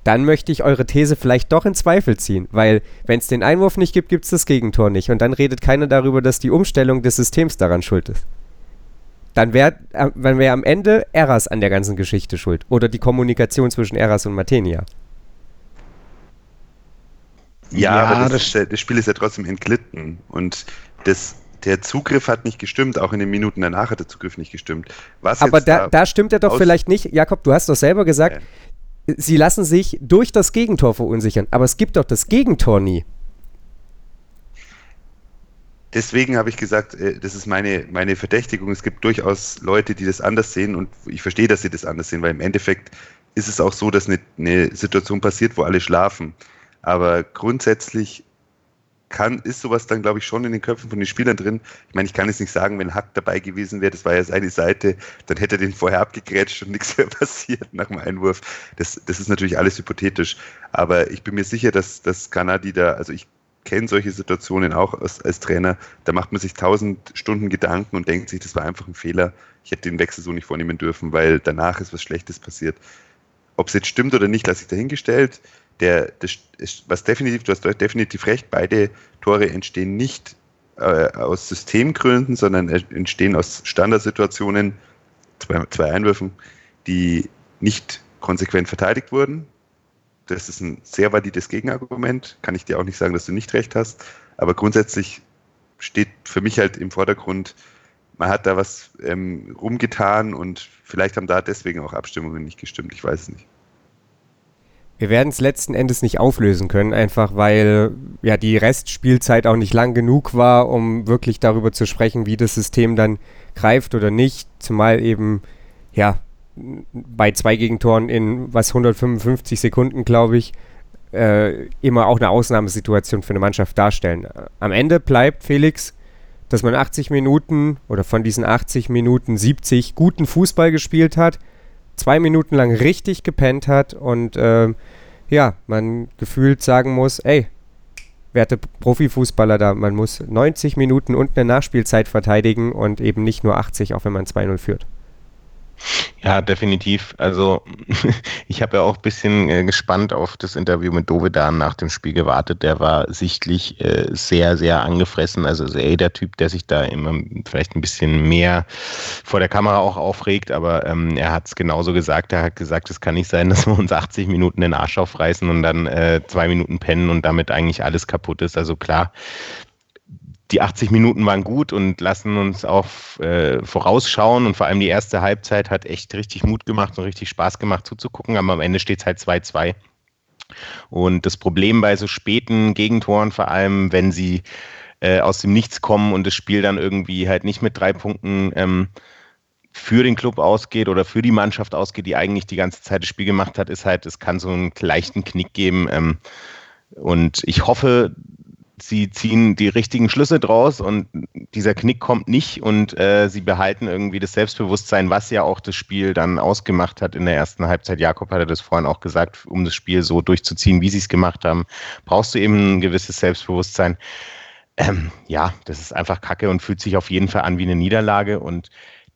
Dann möchte ich eure These vielleicht doch in Zweifel ziehen, weil wenn es den Einwurf nicht gibt, gibt es das Gegentor nicht. Und dann redet keiner darüber, dass die Umstellung des Systems daran schuld ist. Dann wäre äh, wär am Ende Eras an der ganzen Geschichte schuld. Oder die Kommunikation zwischen Eras und Matenia.
Ja, ja aber das, das, das, Spiel ist ja trotzdem entglitten. Und das, der Zugriff hat nicht gestimmt, auch in den Minuten danach hat der Zugriff nicht gestimmt.
Was Aber da, da, da, stimmt er doch vielleicht nicht. Jakob, du hast doch selber gesagt, ja. sie lassen sich durch das Gegentor verunsichern. Aber es gibt doch das Gegentor nie.
Deswegen habe ich gesagt, äh, das ist meine, meine Verdächtigung. Es gibt durchaus Leute, die das anders sehen und ich verstehe, dass sie das anders sehen, weil im Endeffekt ist es auch so, dass eine, eine Situation passiert, wo alle schlafen. Aber grundsätzlich kann, ist sowas dann, glaube ich, schon in den Köpfen von den Spielern drin. Ich meine, ich kann jetzt nicht sagen, wenn Hack dabei gewesen wäre, das war ja seine Seite, dann hätte er den vorher abgegrätscht und [LAUGHS] nichts wäre passiert nach dem Einwurf. Das, das ist natürlich alles hypothetisch. Aber ich bin mir sicher, dass, dass Kanadi da, also ich kenne solche Situationen auch als, als Trainer, da macht man sich tausend Stunden Gedanken und denkt sich, das war einfach ein Fehler. Ich hätte den Wechsel so nicht vornehmen dürfen, weil danach ist was Schlechtes passiert. Ob es jetzt stimmt oder nicht, lasse ich dahingestellt der, das, was definitiv, du hast definitiv recht, beide Tore entstehen nicht äh, aus Systemgründen, sondern entstehen aus Standardsituationen, zwei, zwei Einwürfen, die nicht konsequent verteidigt wurden. Das ist ein sehr valides Gegenargument. Kann ich dir auch nicht sagen, dass du nicht recht hast. Aber grundsätzlich steht für mich halt im Vordergrund, man hat da was ähm, rumgetan und vielleicht haben da deswegen auch Abstimmungen nicht gestimmt. Ich weiß es nicht.
Wir werden es letzten Endes nicht auflösen können, einfach weil ja die Restspielzeit auch nicht lang genug war, um wirklich darüber zu sprechen, wie das System dann greift oder nicht. Zumal eben ja bei zwei Gegentoren in was 155 Sekunden, glaube ich, äh, immer auch eine Ausnahmesituation für eine Mannschaft darstellen. Am Ende bleibt Felix, dass man 80 Minuten oder von diesen 80 Minuten 70 guten Fußball gespielt hat zwei Minuten lang richtig gepennt hat und äh, ja, man gefühlt sagen muss, ey, werte Profifußballer da, man muss 90 Minuten und eine Nachspielzeit verteidigen und eben nicht nur 80, auch wenn man 2-0 führt.
Ja, definitiv. Also [LAUGHS] ich habe ja auch ein bisschen äh, gespannt auf das Interview mit Dovedan nach dem Spiel gewartet. Der war sichtlich äh, sehr, sehr angefressen. Also eh der Typ, der sich da immer vielleicht ein bisschen mehr vor der Kamera auch aufregt, aber ähm, er hat es genauso gesagt. Er hat gesagt, es kann nicht sein, [LAUGHS] dass wir uns 80 Minuten den Arsch aufreißen und dann äh, zwei Minuten pennen und damit eigentlich alles kaputt ist. Also klar, die 80 Minuten waren gut und lassen uns auch äh, vorausschauen. Und vor allem die erste Halbzeit hat echt richtig Mut gemacht und richtig Spaß gemacht zuzugucken. Aber am Ende steht es halt 2-2. Und das Problem bei so späten Gegentoren, vor allem wenn sie äh, aus dem Nichts kommen und das Spiel dann irgendwie halt nicht mit drei Punkten ähm, für den Club ausgeht oder für die Mannschaft ausgeht, die eigentlich die ganze Zeit das Spiel gemacht hat, ist halt, es kann so einen leichten Knick geben. Ähm, und ich hoffe, sie ziehen die richtigen Schlüsse draus und dieser Knick kommt nicht und äh, sie behalten irgendwie das Selbstbewusstsein, was ja auch das Spiel dann ausgemacht hat in der ersten Halbzeit. Jakob hatte das vorhin auch gesagt, um das Spiel so durchzuziehen, wie sie es gemacht haben, brauchst du eben ein gewisses Selbstbewusstsein. Ähm, ja, das ist einfach kacke und fühlt sich auf jeden Fall an wie eine Niederlage und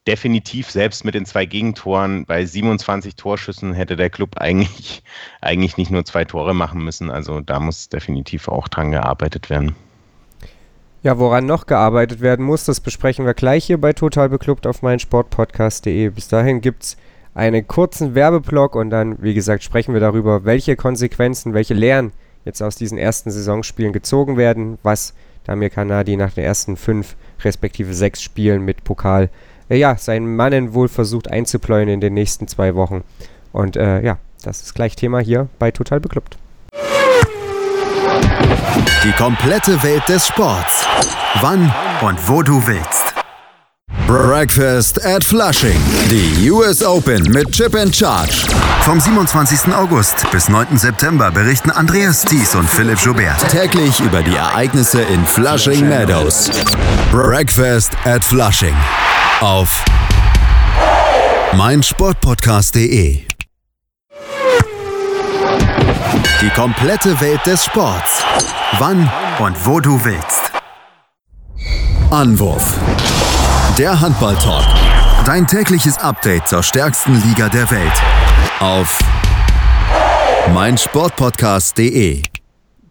definitiv selbst mit den zwei Gegentoren bei 27 Torschüssen hätte der Club eigentlich, eigentlich nicht nur zwei Tore machen müssen. Also da muss definitiv auch dran gearbeitet werden.
Ja, woran noch gearbeitet werden muss, das besprechen wir gleich hier bei Total Beklubbt auf meinsportpodcast.de. Bis dahin gibt es einen kurzen Werbeblock und dann, wie gesagt, sprechen wir darüber, welche Konsequenzen, welche Lehren jetzt aus diesen ersten Saisonspielen gezogen werden, was Damir Kanadi nach den ersten fünf respektive sechs Spielen mit Pokal ja, seinen Mannen wohl versucht einzupläuen in den nächsten zwei Wochen. Und äh, ja, das ist gleich Thema hier bei Total Beklubbt.
Die komplette Welt des Sports. Wann und wo du willst. Breakfast at Flushing. Die US Open mit Chip and Charge. Vom 27. August bis 9. September berichten Andreas Thies und Philipp Joubert täglich über die Ereignisse in Flushing Meadows. Breakfast at Flushing. Auf meinsportpodcast.de. Die komplette Welt des Sports. Wann und wo du willst. Anwurf. Der Handball-Talk. Dein tägliches Update zur stärksten Liga der Welt. Auf meinsportpodcast.de.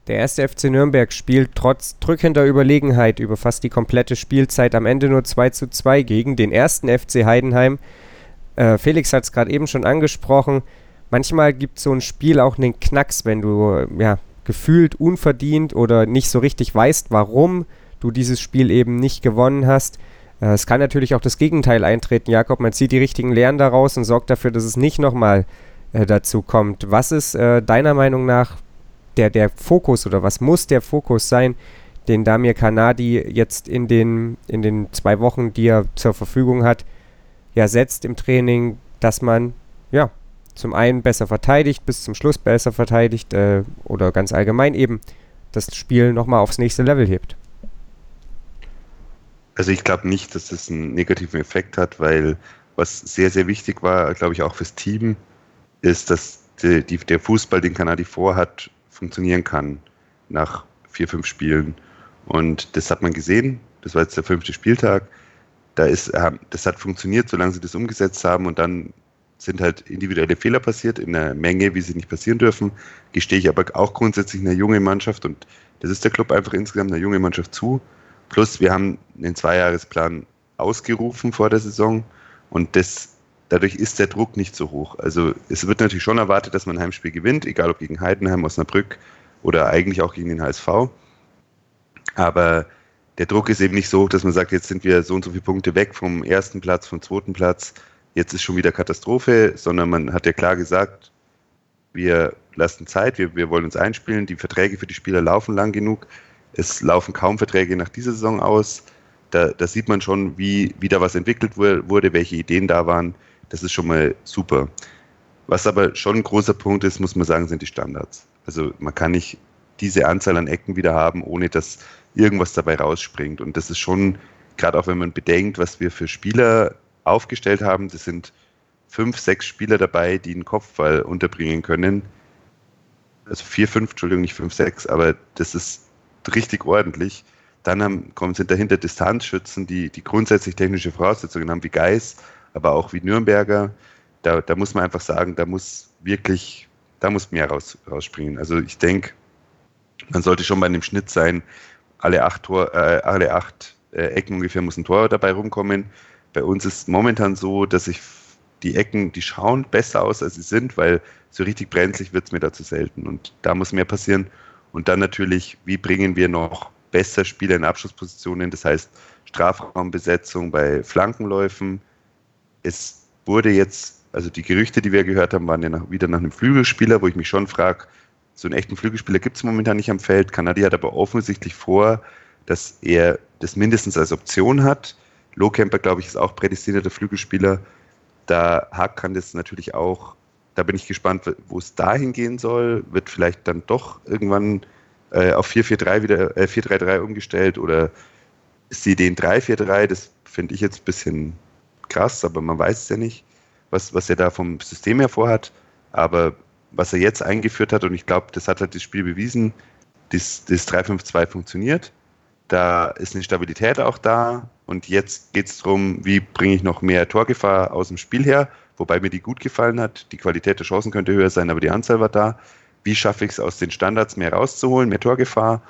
Der erste FC Nürnberg spielt trotz drückender Überlegenheit über fast die komplette Spielzeit am Ende nur 2 zu 2 gegen den ersten FC Heidenheim. Äh, Felix hat es gerade eben schon angesprochen. Manchmal gibt so ein Spiel auch einen Knacks, wenn du ja, gefühlt unverdient oder nicht so richtig weißt, warum du dieses Spiel eben nicht gewonnen hast. Äh, es kann natürlich auch das Gegenteil eintreten, Jakob. Man zieht die richtigen Lehren daraus und sorgt dafür, dass es nicht nochmal äh, dazu kommt. Was ist äh, deiner Meinung nach der, der Fokus oder was muss der Fokus sein, den Damir Kanadi jetzt in den, in den zwei Wochen, die er zur Verfügung hat, ja, setzt im Training, dass man ja zum einen besser verteidigt, bis zum Schluss besser verteidigt äh, oder ganz allgemein eben das Spiel nochmal aufs nächste Level hebt.
Also ich glaube nicht, dass das einen negativen Effekt hat, weil was sehr, sehr wichtig war, glaube ich, auch fürs Team, ist, dass die, die, der Fußball, den Kanadi vorhat, funktionieren kann nach vier, fünf Spielen. Und das hat man gesehen. Das war jetzt der fünfte Spieltag. Da ist, das hat funktioniert, solange sie das umgesetzt haben. Und dann sind halt individuelle Fehler passiert in einer Menge, wie sie nicht passieren dürfen. Gestehe ich aber auch grundsätzlich einer jungen Mannschaft und das ist der Club einfach insgesamt einer jungen Mannschaft zu. Plus, wir haben einen Zweijahresplan ausgerufen vor der Saison und das, dadurch ist der Druck nicht so hoch. Also es wird natürlich schon erwartet, dass man ein Heimspiel gewinnt, egal ob gegen Heidenheim, Osnabrück oder eigentlich auch gegen den HSV. Aber der Druck ist eben nicht so hoch, dass man sagt, jetzt sind wir so und so viele Punkte weg vom ersten Platz, vom zweiten Platz, jetzt ist schon wieder Katastrophe, sondern man hat ja klar gesagt, wir lassen Zeit, wir, wir wollen uns einspielen, die Verträge für die Spieler laufen lang genug es laufen kaum Verträge nach dieser Saison aus. Da, da sieht man schon, wie, wie da was entwickelt wurde, welche Ideen da waren. Das ist schon mal super. Was aber schon ein großer Punkt ist, muss man sagen, sind die Standards. Also man kann nicht diese Anzahl an Ecken wieder haben, ohne dass irgendwas dabei rausspringt. Und das ist schon, gerade auch wenn man bedenkt, was wir für Spieler aufgestellt haben, das sind fünf, sechs Spieler dabei, die einen Kopfball unterbringen können. Also vier, fünf, Entschuldigung, nicht fünf, sechs, aber das ist richtig ordentlich. Dann haben, kommen, sind dahinter Distanzschützen, die, die grundsätzlich technische Voraussetzungen haben, wie Geis, aber auch wie Nürnberger. Da, da muss man einfach sagen, da muss wirklich, da muss mehr raus, rausspringen. Also ich denke, man sollte schon bei einem Schnitt sein, alle acht, Tor, äh, alle acht äh, Ecken ungefähr muss ein Tor dabei rumkommen. Bei uns ist momentan so, dass ich die Ecken, die schauen besser aus, als sie sind, weil so richtig brenzlig wird es mir dazu selten. Und da muss mehr passieren. Und dann natürlich, wie bringen wir noch besser Spieler in Abschlusspositionen, das heißt Strafraumbesetzung bei Flankenläufen. Es wurde jetzt, also die Gerüchte, die wir gehört haben, waren ja nach, wieder nach einem Flügelspieler, wo ich mich schon frage, so einen echten Flügelspieler gibt es momentan nicht am Feld. Kanadi hat aber offensichtlich vor, dass er das mindestens als Option hat. Lohkemper, glaube ich, ist auch prädestinierter Flügelspieler. Da Hack kann das natürlich auch da bin ich gespannt, wo es dahin gehen soll. Wird vielleicht dann doch irgendwann äh, auf 4-4-3 wieder, äh, 4-3-3 umgestellt oder ist die Idee 3-4-3? Das finde ich jetzt ein bisschen krass, aber man weiß es ja nicht, was, was er da vom System her vorhat. Aber was er jetzt eingeführt hat, und ich glaube, das hat halt das Spiel bewiesen, das, das 3-5-2 funktioniert. Da ist eine Stabilität auch da. Und jetzt geht es darum, wie bringe ich noch mehr Torgefahr aus dem Spiel her wobei mir die gut gefallen hat. Die Qualität der Chancen könnte höher sein, aber die Anzahl war da. Wie schaffe ich es aus den Standards mehr rauszuholen, mehr Torgefahr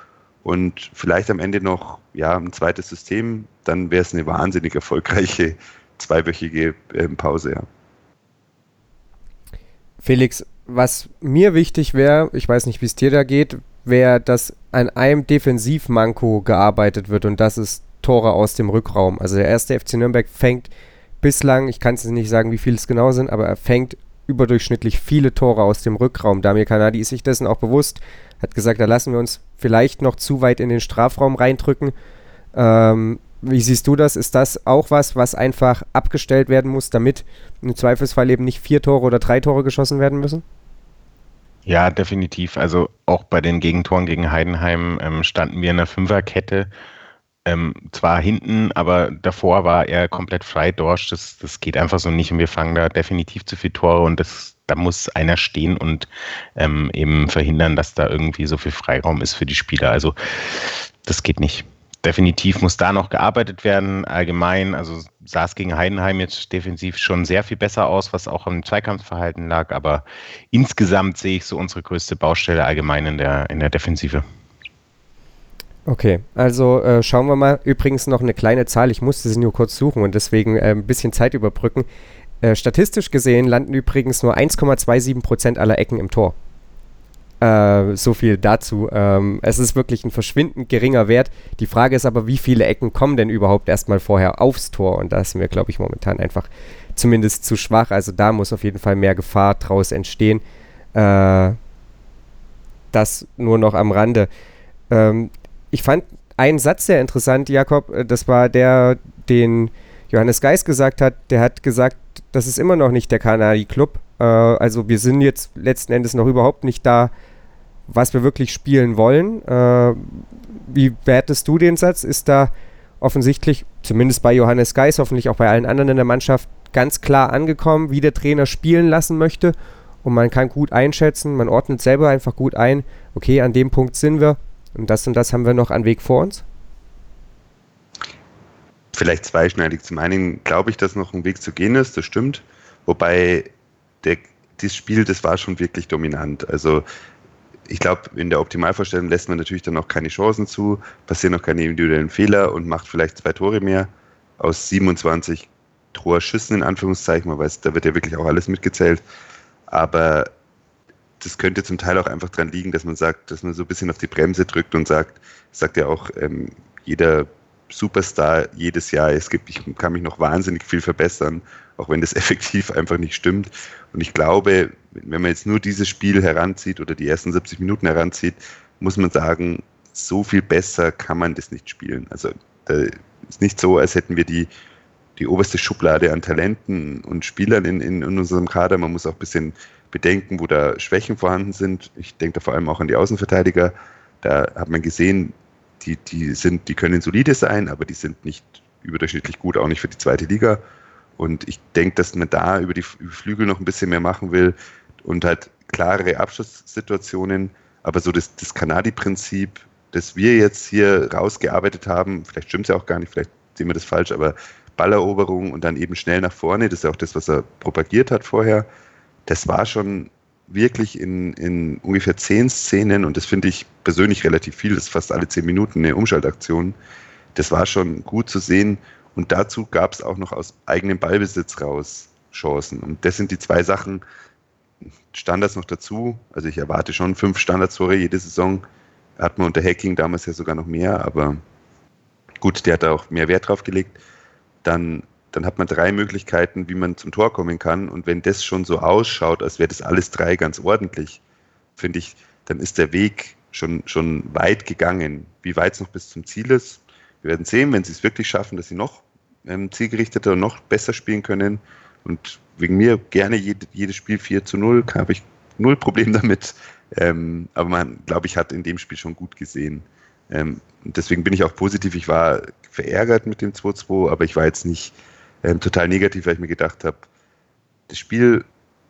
und vielleicht am Ende noch ja, ein zweites System, dann wäre es eine wahnsinnig erfolgreiche zweiwöchige äh, Pause, ja.
Felix, was mir wichtig wäre, ich weiß nicht, wie es dir da geht, wäre, dass an einem Defensivmanko gearbeitet wird und das ist Tore aus dem Rückraum. Also der erste FC Nürnberg fängt bislang, ich kann es nicht sagen, wie viele es genau sind, aber er fängt überdurchschnittlich viele Tore aus dem Rückraum. Damir Kanadi ist sich dessen auch bewusst, hat gesagt, da lassen wir uns vielleicht noch zu weit in den Strafraum reindrücken. Ähm, wie siehst du das? Ist das auch was, was einfach abgestellt werden muss, damit im Zweifelsfall eben nicht vier Tore oder drei Tore geschossen werden müssen?
Ja, definitiv. Also auch bei den Gegentoren gegen Heidenheim ähm, standen wir in der Fünferkette. Ähm, zwar hinten, aber davor war er komplett frei. Dorsch, das, das geht einfach so nicht und wir fangen da definitiv zu viele Tore und das, da muss einer stehen und ähm, eben verhindern, dass da irgendwie so viel Freiraum ist für die Spieler. Also das geht nicht definitiv muss da noch gearbeitet werden. Allgemein, also sah es gegen Heidenheim jetzt defensiv schon sehr viel besser aus, was auch am Zweikampfverhalten lag. Aber insgesamt sehe ich so unsere größte Baustelle allgemein in der, in der Defensive.
Okay, also äh, schauen wir mal. Übrigens noch eine kleine Zahl, ich musste sie nur kurz suchen und deswegen äh, ein bisschen Zeit überbrücken. Äh, statistisch gesehen landen übrigens nur 1,27 Prozent aller Ecken im Tor. Äh, so viel dazu. Ähm, es ist wirklich ein verschwindend geringer Wert. Die Frage ist aber, wie viele Ecken kommen denn überhaupt erstmal vorher aufs Tor? Und da sind wir, glaube ich, momentan einfach zumindest zu schwach. Also da muss auf jeden Fall mehr Gefahr draus entstehen. Äh, das nur noch am Rande. Ähm, ich fand einen Satz sehr interessant, Jakob. Äh, das war der, den Johannes Geis gesagt hat. Der hat gesagt, das ist immer noch nicht der Kanadi Club. Äh, also wir sind jetzt letzten Endes noch überhaupt nicht da, was wir wirklich spielen wollen. Äh, wie wertest du den Satz? Ist da offensichtlich, zumindest bei Johannes Geis, hoffentlich auch bei allen anderen in der Mannschaft, ganz klar angekommen, wie der Trainer spielen lassen möchte. Und man kann gut einschätzen, man ordnet selber einfach gut ein, okay, an dem Punkt sind wir und das und das haben wir noch an Weg vor uns?
Vielleicht zweischneidig. Zum einen glaube ich, dass noch ein Weg zu gehen ist, das stimmt. Wobei der, dieses Spiel, das war schon wirklich dominant. Also ich glaube, in der Optimalvorstellung lässt man natürlich dann noch keine Chancen zu, passieren noch keine individuellen Fehler und macht vielleicht zwei Tore mehr aus 27 Torschüssen in Anführungszeichen. Man weiß, da wird ja wirklich auch alles mitgezählt. Aber das könnte zum Teil auch einfach daran liegen, dass man sagt, dass man so ein bisschen auf die Bremse drückt und sagt, sagt ja auch ähm, jeder Superstar jedes Jahr, es gibt, ich kann mich noch wahnsinnig viel verbessern, auch wenn das [LAUGHS] effektiv einfach nicht stimmt. Und ich glaube, wenn man jetzt nur dieses Spiel heranzieht oder die ersten 70 Minuten heranzieht, muss man sagen, so viel besser kann man das nicht spielen. Also da ist nicht so, als hätten wir die, die oberste Schublade an Talenten und Spielern in, in, in unserem Kader. Man muss auch ein bisschen bedenken, wo da Schwächen vorhanden sind. Ich denke da vor allem auch an die Außenverteidiger. Da hat man gesehen, die, die, sind, die können solide sein, aber die sind nicht überdurchschnittlich gut, auch nicht für die zweite Liga. Und ich denke, dass man da über die Flügel noch ein bisschen mehr machen will und halt klarere Abschlusssituationen. Aber so das, das Kanadi-Prinzip, das wir jetzt hier rausgearbeitet haben, vielleicht stimmt es ja auch gar nicht, vielleicht sehen wir das falsch, aber Balleroberung und dann eben schnell nach vorne, das ist ja auch das, was er propagiert hat vorher, das war schon wirklich in, in ungefähr zehn Szenen, und das finde ich persönlich relativ viel, das ist fast alle zehn Minuten eine Umschaltaktion, das war schon gut zu sehen. Und dazu gab es auch noch aus eigenem Ballbesitz raus Chancen. Und das sind die zwei Sachen, Standards noch dazu. Also ich erwarte schon fünf Standardstore jede Saison. Hat man unter Hacking damals ja sogar noch mehr, aber gut, der hat da auch mehr Wert drauf gelegt. Dann, dann hat man drei Möglichkeiten, wie man zum Tor kommen kann. Und wenn das schon so ausschaut, als wäre das alles drei ganz ordentlich, finde ich, dann ist der Weg schon, schon weit gegangen. Wie weit es noch bis zum Ziel ist, wir werden sehen, wenn sie es wirklich schaffen, dass sie noch ähm, zielgerichteter und noch besser spielen können. Und wegen mir gerne jede, jedes Spiel 4 zu 0, habe ich null Problem [LAUGHS] damit. Ähm, aber man, glaube ich, hat in dem Spiel schon gut gesehen. Ähm, deswegen bin ich auch positiv. Ich war verärgert mit dem 2-2, aber ich war jetzt nicht ähm, total negativ, weil ich mir gedacht habe, das Spiel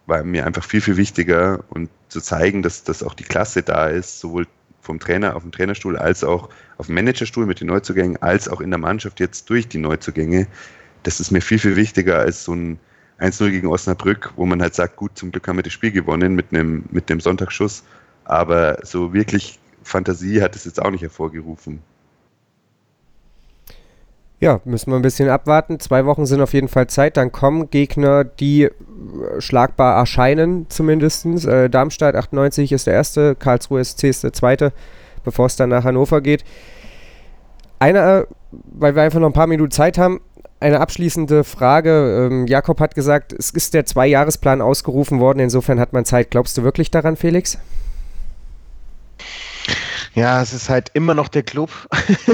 war mir einfach viel, viel wichtiger und zu zeigen, dass, dass auch die Klasse da ist, sowohl vom Trainer auf dem Trainerstuhl als auch auf dem Managerstuhl mit den Neuzugängen, als auch in der Mannschaft jetzt durch die Neuzugänge. Das ist mir viel, viel wichtiger als so ein 1-0 gegen Osnabrück, wo man halt sagt, gut, zum Glück haben wir das Spiel gewonnen mit einem, mit einem Sonntagsschuss. Aber so wirklich Fantasie hat es jetzt auch nicht hervorgerufen.
Ja, müssen wir ein bisschen abwarten. Zwei Wochen sind auf jeden Fall Zeit. Dann kommen Gegner, die äh, schlagbar erscheinen, zumindest. Äh, Darmstadt 98 ist der erste, Karlsruhe SC ist der zweite, bevor es dann nach Hannover geht. Eine, weil wir einfach noch ein paar Minuten Zeit haben, eine abschließende Frage. Ähm, Jakob hat gesagt, es ist der Zwei-Jahres-Plan ausgerufen worden, insofern hat man Zeit. Glaubst du wirklich daran, Felix?
Ja, es ist halt immer noch der Club.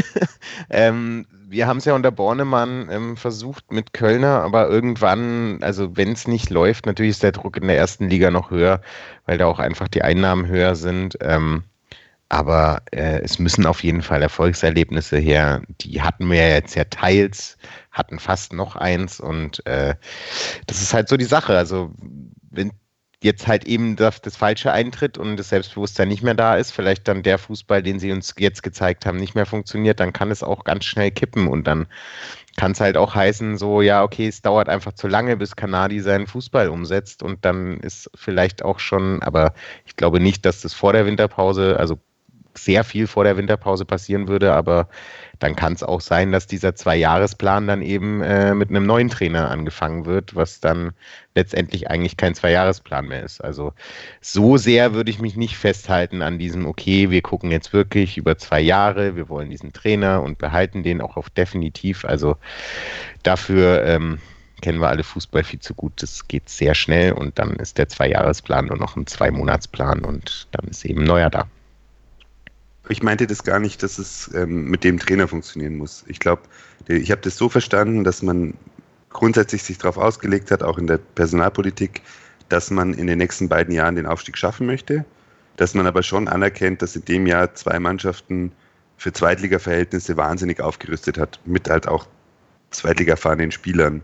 [LAUGHS] ähm, wir haben es ja unter Bornemann ähm, versucht mit Kölner, aber irgendwann, also wenn es nicht läuft, natürlich ist der Druck in der ersten Liga noch höher, weil da auch einfach die Einnahmen höher sind. Ähm, aber äh, es müssen auf jeden Fall Erfolgserlebnisse her. Die hatten wir ja jetzt ja teils, hatten fast noch eins und äh, das ist halt so die Sache. Also wenn jetzt halt eben das, das, Falsche eintritt und das Selbstbewusstsein nicht mehr da ist, vielleicht dann der Fußball, den sie uns jetzt gezeigt haben, nicht mehr funktioniert, dann kann es auch ganz schnell kippen und dann kann es halt auch heißen, so, ja, okay, es dauert einfach zu lange, bis Kanadi seinen Fußball umsetzt und dann ist vielleicht auch schon, aber ich glaube nicht, dass das vor der Winterpause, also sehr viel vor der Winterpause passieren würde, aber dann kann es auch sein, dass dieser Zwei-Jahres-Plan dann eben äh, mit einem neuen Trainer angefangen wird, was dann letztendlich eigentlich kein Zwei-Jahres-Plan mehr ist. Also so sehr würde ich mich nicht festhalten an diesem, okay, wir gucken jetzt wirklich über zwei Jahre, wir wollen diesen Trainer und behalten den auch auf definitiv. Also dafür ähm, kennen wir alle Fußball viel zu gut. Das geht sehr schnell und dann ist der Zwei-Jahres-Plan nur noch ein Zwei-Monats-Plan und dann ist eben neuer da.
Ich meinte das gar nicht, dass es ähm, mit dem Trainer funktionieren muss. Ich glaube, ich habe das so verstanden, dass man grundsätzlich sich darauf ausgelegt hat, auch in der Personalpolitik, dass man in den nächsten beiden Jahren den Aufstieg schaffen möchte, dass man aber schon anerkennt, dass in dem Jahr zwei Mannschaften für Zweitliga-Verhältnisse wahnsinnig aufgerüstet hat, mit halt auch Zweitliga-fahrenden Spielern,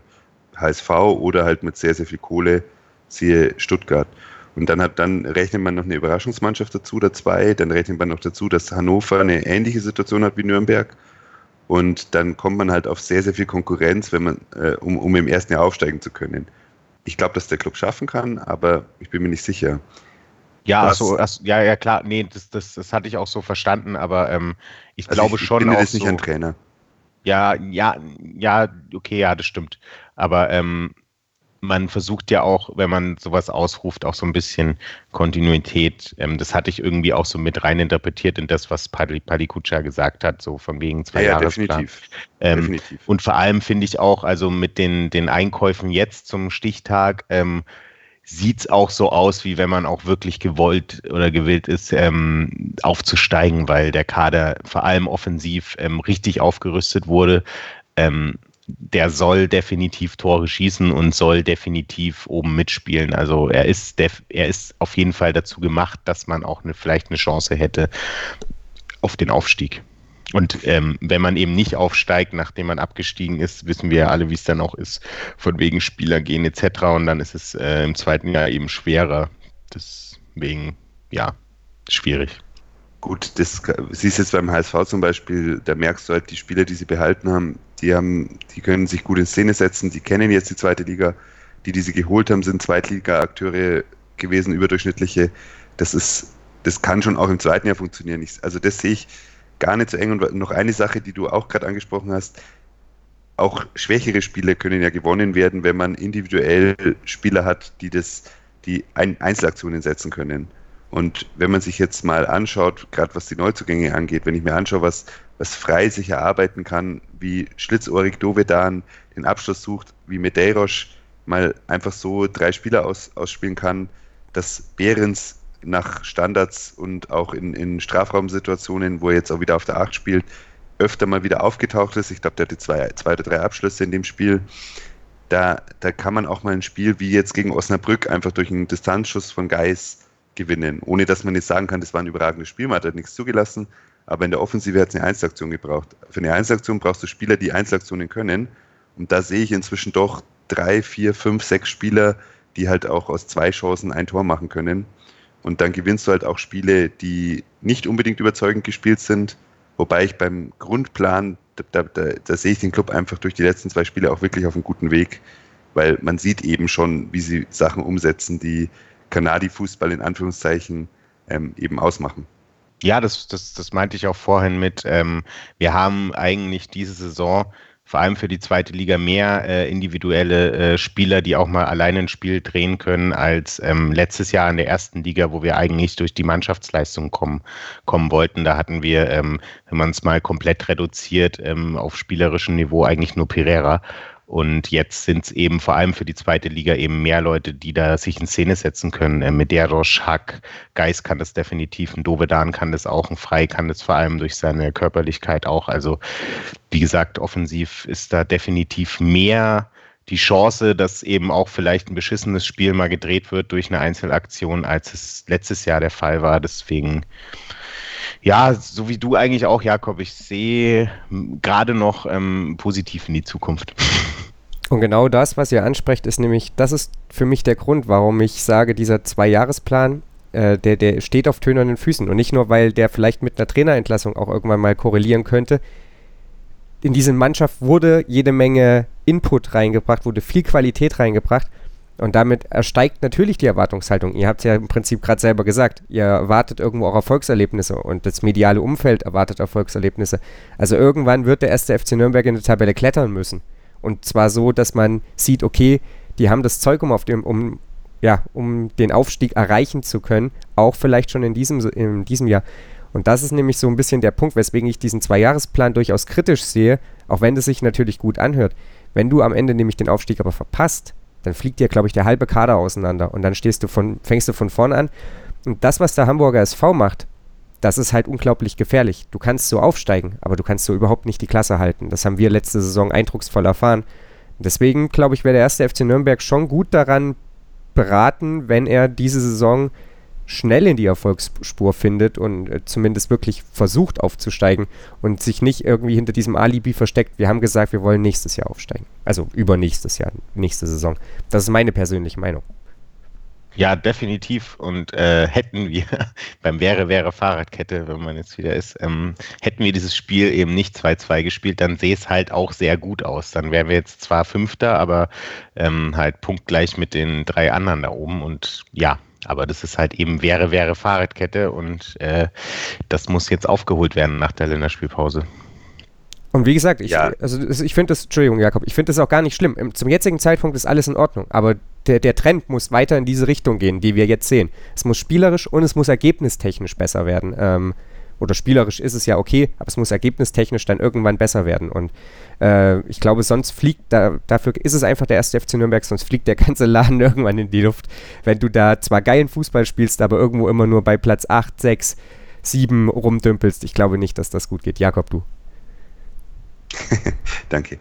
HSV oder halt mit sehr, sehr viel Kohle, siehe Stuttgart. Und dann hat, dann rechnet man noch eine Überraschungsmannschaft dazu oder zwei. Dann rechnet man noch dazu, dass Hannover eine ähnliche Situation hat wie Nürnberg. Und dann kommt man halt auf sehr, sehr viel Konkurrenz, wenn man, äh, um, um im ersten Jahr aufsteigen zu können. Ich glaube, dass der Club schaffen kann, aber ich bin mir nicht sicher.
Ja, also, also, ja, ja, klar, nee, das, das, das hatte ich auch so verstanden, aber ähm, ich also glaube ich, schon. Ich
bin jetzt nicht so, ein Trainer.
Ja, ja, ja, okay, ja, das stimmt. Aber ähm, man versucht ja auch, wenn man sowas ausruft, auch so ein bisschen Kontinuität. Ähm, das hatte ich irgendwie auch so mit rein interpretiert in das, was Palikucha gesagt hat, so von wegen zwei ja, Jahresplan. Ja, definitiv. Ähm, definitiv. Und vor allem finde ich auch, also mit den, den Einkäufen jetzt zum Stichtag, ähm, sieht es auch so aus, wie wenn man auch wirklich gewollt oder gewillt ist, ähm, aufzusteigen, weil der Kader vor allem offensiv ähm, richtig aufgerüstet wurde. Ähm, der soll definitiv Tore schießen und soll definitiv oben mitspielen. Also er ist, er ist auf jeden Fall dazu gemacht, dass man auch eine, vielleicht eine Chance hätte auf den Aufstieg. Und ähm, wenn man eben nicht aufsteigt, nachdem man abgestiegen ist, wissen wir ja alle, wie es dann auch ist, von wegen Spieler gehen etc. Und dann ist es äh, im zweiten Jahr eben schwerer. Deswegen, ja, schwierig.
Gut, das siehst jetzt beim HSV zum Beispiel, da merkst du halt, die Spieler, die sie behalten haben, die haben, die können sich gut in Szene setzen, die kennen jetzt die zweite Liga. Die, die sie geholt haben, sind Zweitliga-Akteure gewesen, überdurchschnittliche. Das ist, das kann schon auch im zweiten Jahr funktionieren. also das sehe ich gar nicht so eng. Und noch eine Sache, die du auch gerade angesprochen hast, auch schwächere Spiele können ja gewonnen werden, wenn man individuell Spieler hat, die das, die Einzelaktionen setzen können. Und wenn man sich jetzt mal anschaut, gerade was die Neuzugänge angeht, wenn ich mir anschaue, was, was frei sich erarbeiten kann, wie Schlitzohrig Dovedan den Abschluss sucht, wie Medeiros mal einfach so drei Spieler aus, ausspielen kann, dass Behrens nach Standards und auch in, in Strafraumsituationen, wo er jetzt auch wieder auf der Acht spielt, öfter mal wieder aufgetaucht ist. Ich glaube, der hatte zwei, zwei oder drei Abschlüsse in dem Spiel. Da, da kann man auch mal ein Spiel wie jetzt gegen Osnabrück einfach durch einen Distanzschuss von Geis gewinnen, ohne dass man jetzt sagen kann, das war ein überragendes Spiel, man hat halt nichts zugelassen, aber in der Offensive hat es eine Einzelaktion gebraucht. Für eine Einzelaktion brauchst du Spieler, die Einzelaktionen können und da sehe ich inzwischen doch drei, vier, fünf, sechs Spieler, die halt auch aus zwei Chancen ein Tor machen können und dann gewinnst du halt auch Spiele, die nicht unbedingt überzeugend gespielt sind, wobei ich beim Grundplan, da, da, da sehe ich den Club einfach durch die letzten zwei Spiele auch wirklich auf einem guten Weg, weil man sieht eben schon, wie sie Sachen umsetzen, die Kanadi-Fußball in Anführungszeichen ähm, eben ausmachen.
Ja, das, das, das meinte ich auch vorhin mit. Ähm, wir haben eigentlich diese Saison vor allem für die zweite Liga mehr äh, individuelle äh, Spieler, die auch mal alleine ein Spiel drehen können, als ähm, letztes Jahr in der ersten Liga, wo wir eigentlich durch die Mannschaftsleistung kommen, kommen wollten. Da hatten wir, ähm, wenn man es mal komplett reduziert, ähm, auf spielerischem Niveau eigentlich nur Pereira. Und jetzt sind es eben vor allem für die zweite Liga eben mehr Leute, die da sich in Szene setzen können. Äh, Medeiros, Hack, Geis kann das definitiv, ein Dovedan kann das auch, ein Frei kann das vor allem durch seine Körperlichkeit auch. Also wie gesagt, offensiv ist da definitiv mehr die Chance, dass eben auch vielleicht ein beschissenes Spiel mal gedreht wird durch eine Einzelaktion, als es letztes Jahr der Fall war. Deswegen ja, so wie du eigentlich auch, Jakob, ich sehe gerade noch ähm, positiv in die Zukunft.
Und genau das, was ihr ansprecht, ist nämlich, das ist für mich der Grund, warum ich sage, dieser Zwei-Jahres-Plan, äh, der, der steht auf tönernen Füßen. Und nicht nur, weil der vielleicht mit einer Trainerentlassung auch irgendwann mal korrelieren könnte. In diese Mannschaft wurde jede Menge Input reingebracht, wurde viel Qualität reingebracht. Und damit ersteigt natürlich die Erwartungshaltung. Ihr habt es ja im Prinzip gerade selber gesagt. Ihr erwartet irgendwo auch Erfolgserlebnisse und das mediale Umfeld erwartet Erfolgserlebnisse. Also irgendwann wird der erste FC Nürnberg in der Tabelle klettern müssen. Und zwar so, dass man sieht, okay, die haben das Zeug, um auf dem, um, ja, um den Aufstieg erreichen zu können, auch vielleicht schon in diesem, in diesem Jahr. Und das ist nämlich so ein bisschen der Punkt, weswegen ich diesen Zweijahresplan durchaus kritisch sehe, auch wenn es sich natürlich gut anhört. Wenn du am Ende nämlich den Aufstieg aber verpasst, dann fliegt dir, glaube ich, der halbe Kader auseinander und dann stehst du von, fängst du von vorne an. Und das, was der Hamburger SV macht, das ist halt unglaublich gefährlich. Du kannst so aufsteigen, aber du kannst so überhaupt nicht die Klasse halten. Das haben wir letzte Saison eindrucksvoll erfahren. Deswegen, glaube ich, wäre der erste FC Nürnberg schon gut daran beraten, wenn er diese Saison schnell in die Erfolgsspur findet und äh, zumindest wirklich versucht aufzusteigen und sich nicht irgendwie hinter diesem Alibi versteckt. Wir haben gesagt, wir wollen nächstes Jahr aufsteigen. Also übernächstes Jahr, nächste Saison. Das ist meine persönliche Meinung.
Ja, definitiv. Und äh, hätten wir [LAUGHS] beim Wäre, Wäre Fahrradkette, wenn man jetzt wieder ist, ähm, hätten wir dieses Spiel eben nicht 2-2 gespielt, dann sähe es halt auch sehr gut aus. Dann wären wir jetzt zwar Fünfter, aber ähm, halt punktgleich mit den drei anderen da oben. Und ja, aber das ist halt eben wäre, wäre Fahrradkette und äh, das muss jetzt aufgeholt werden nach der Länderspielpause.
Und wie gesagt, ich, ja. also ich finde das, Entschuldigung, Jakob, ich finde das auch gar nicht schlimm. Zum jetzigen Zeitpunkt ist alles in Ordnung, aber der, der Trend muss weiter in diese Richtung gehen, die wir jetzt sehen. Es muss spielerisch und es muss ergebnistechnisch besser werden. Ähm, oder spielerisch ist es ja okay, aber es muss ergebnistechnisch dann irgendwann besser werden. Und äh, ich glaube, sonst fliegt, da, dafür ist es einfach der erste FC Nürnberg, sonst fliegt der ganze Laden [LAUGHS] irgendwann in die Luft. Wenn du da zwar geilen Fußball spielst, aber irgendwo immer nur bei Platz 8, 6, 7 rumdümpelst. Ich glaube nicht, dass das gut geht. Jakob, du. [LAUGHS]
Danke.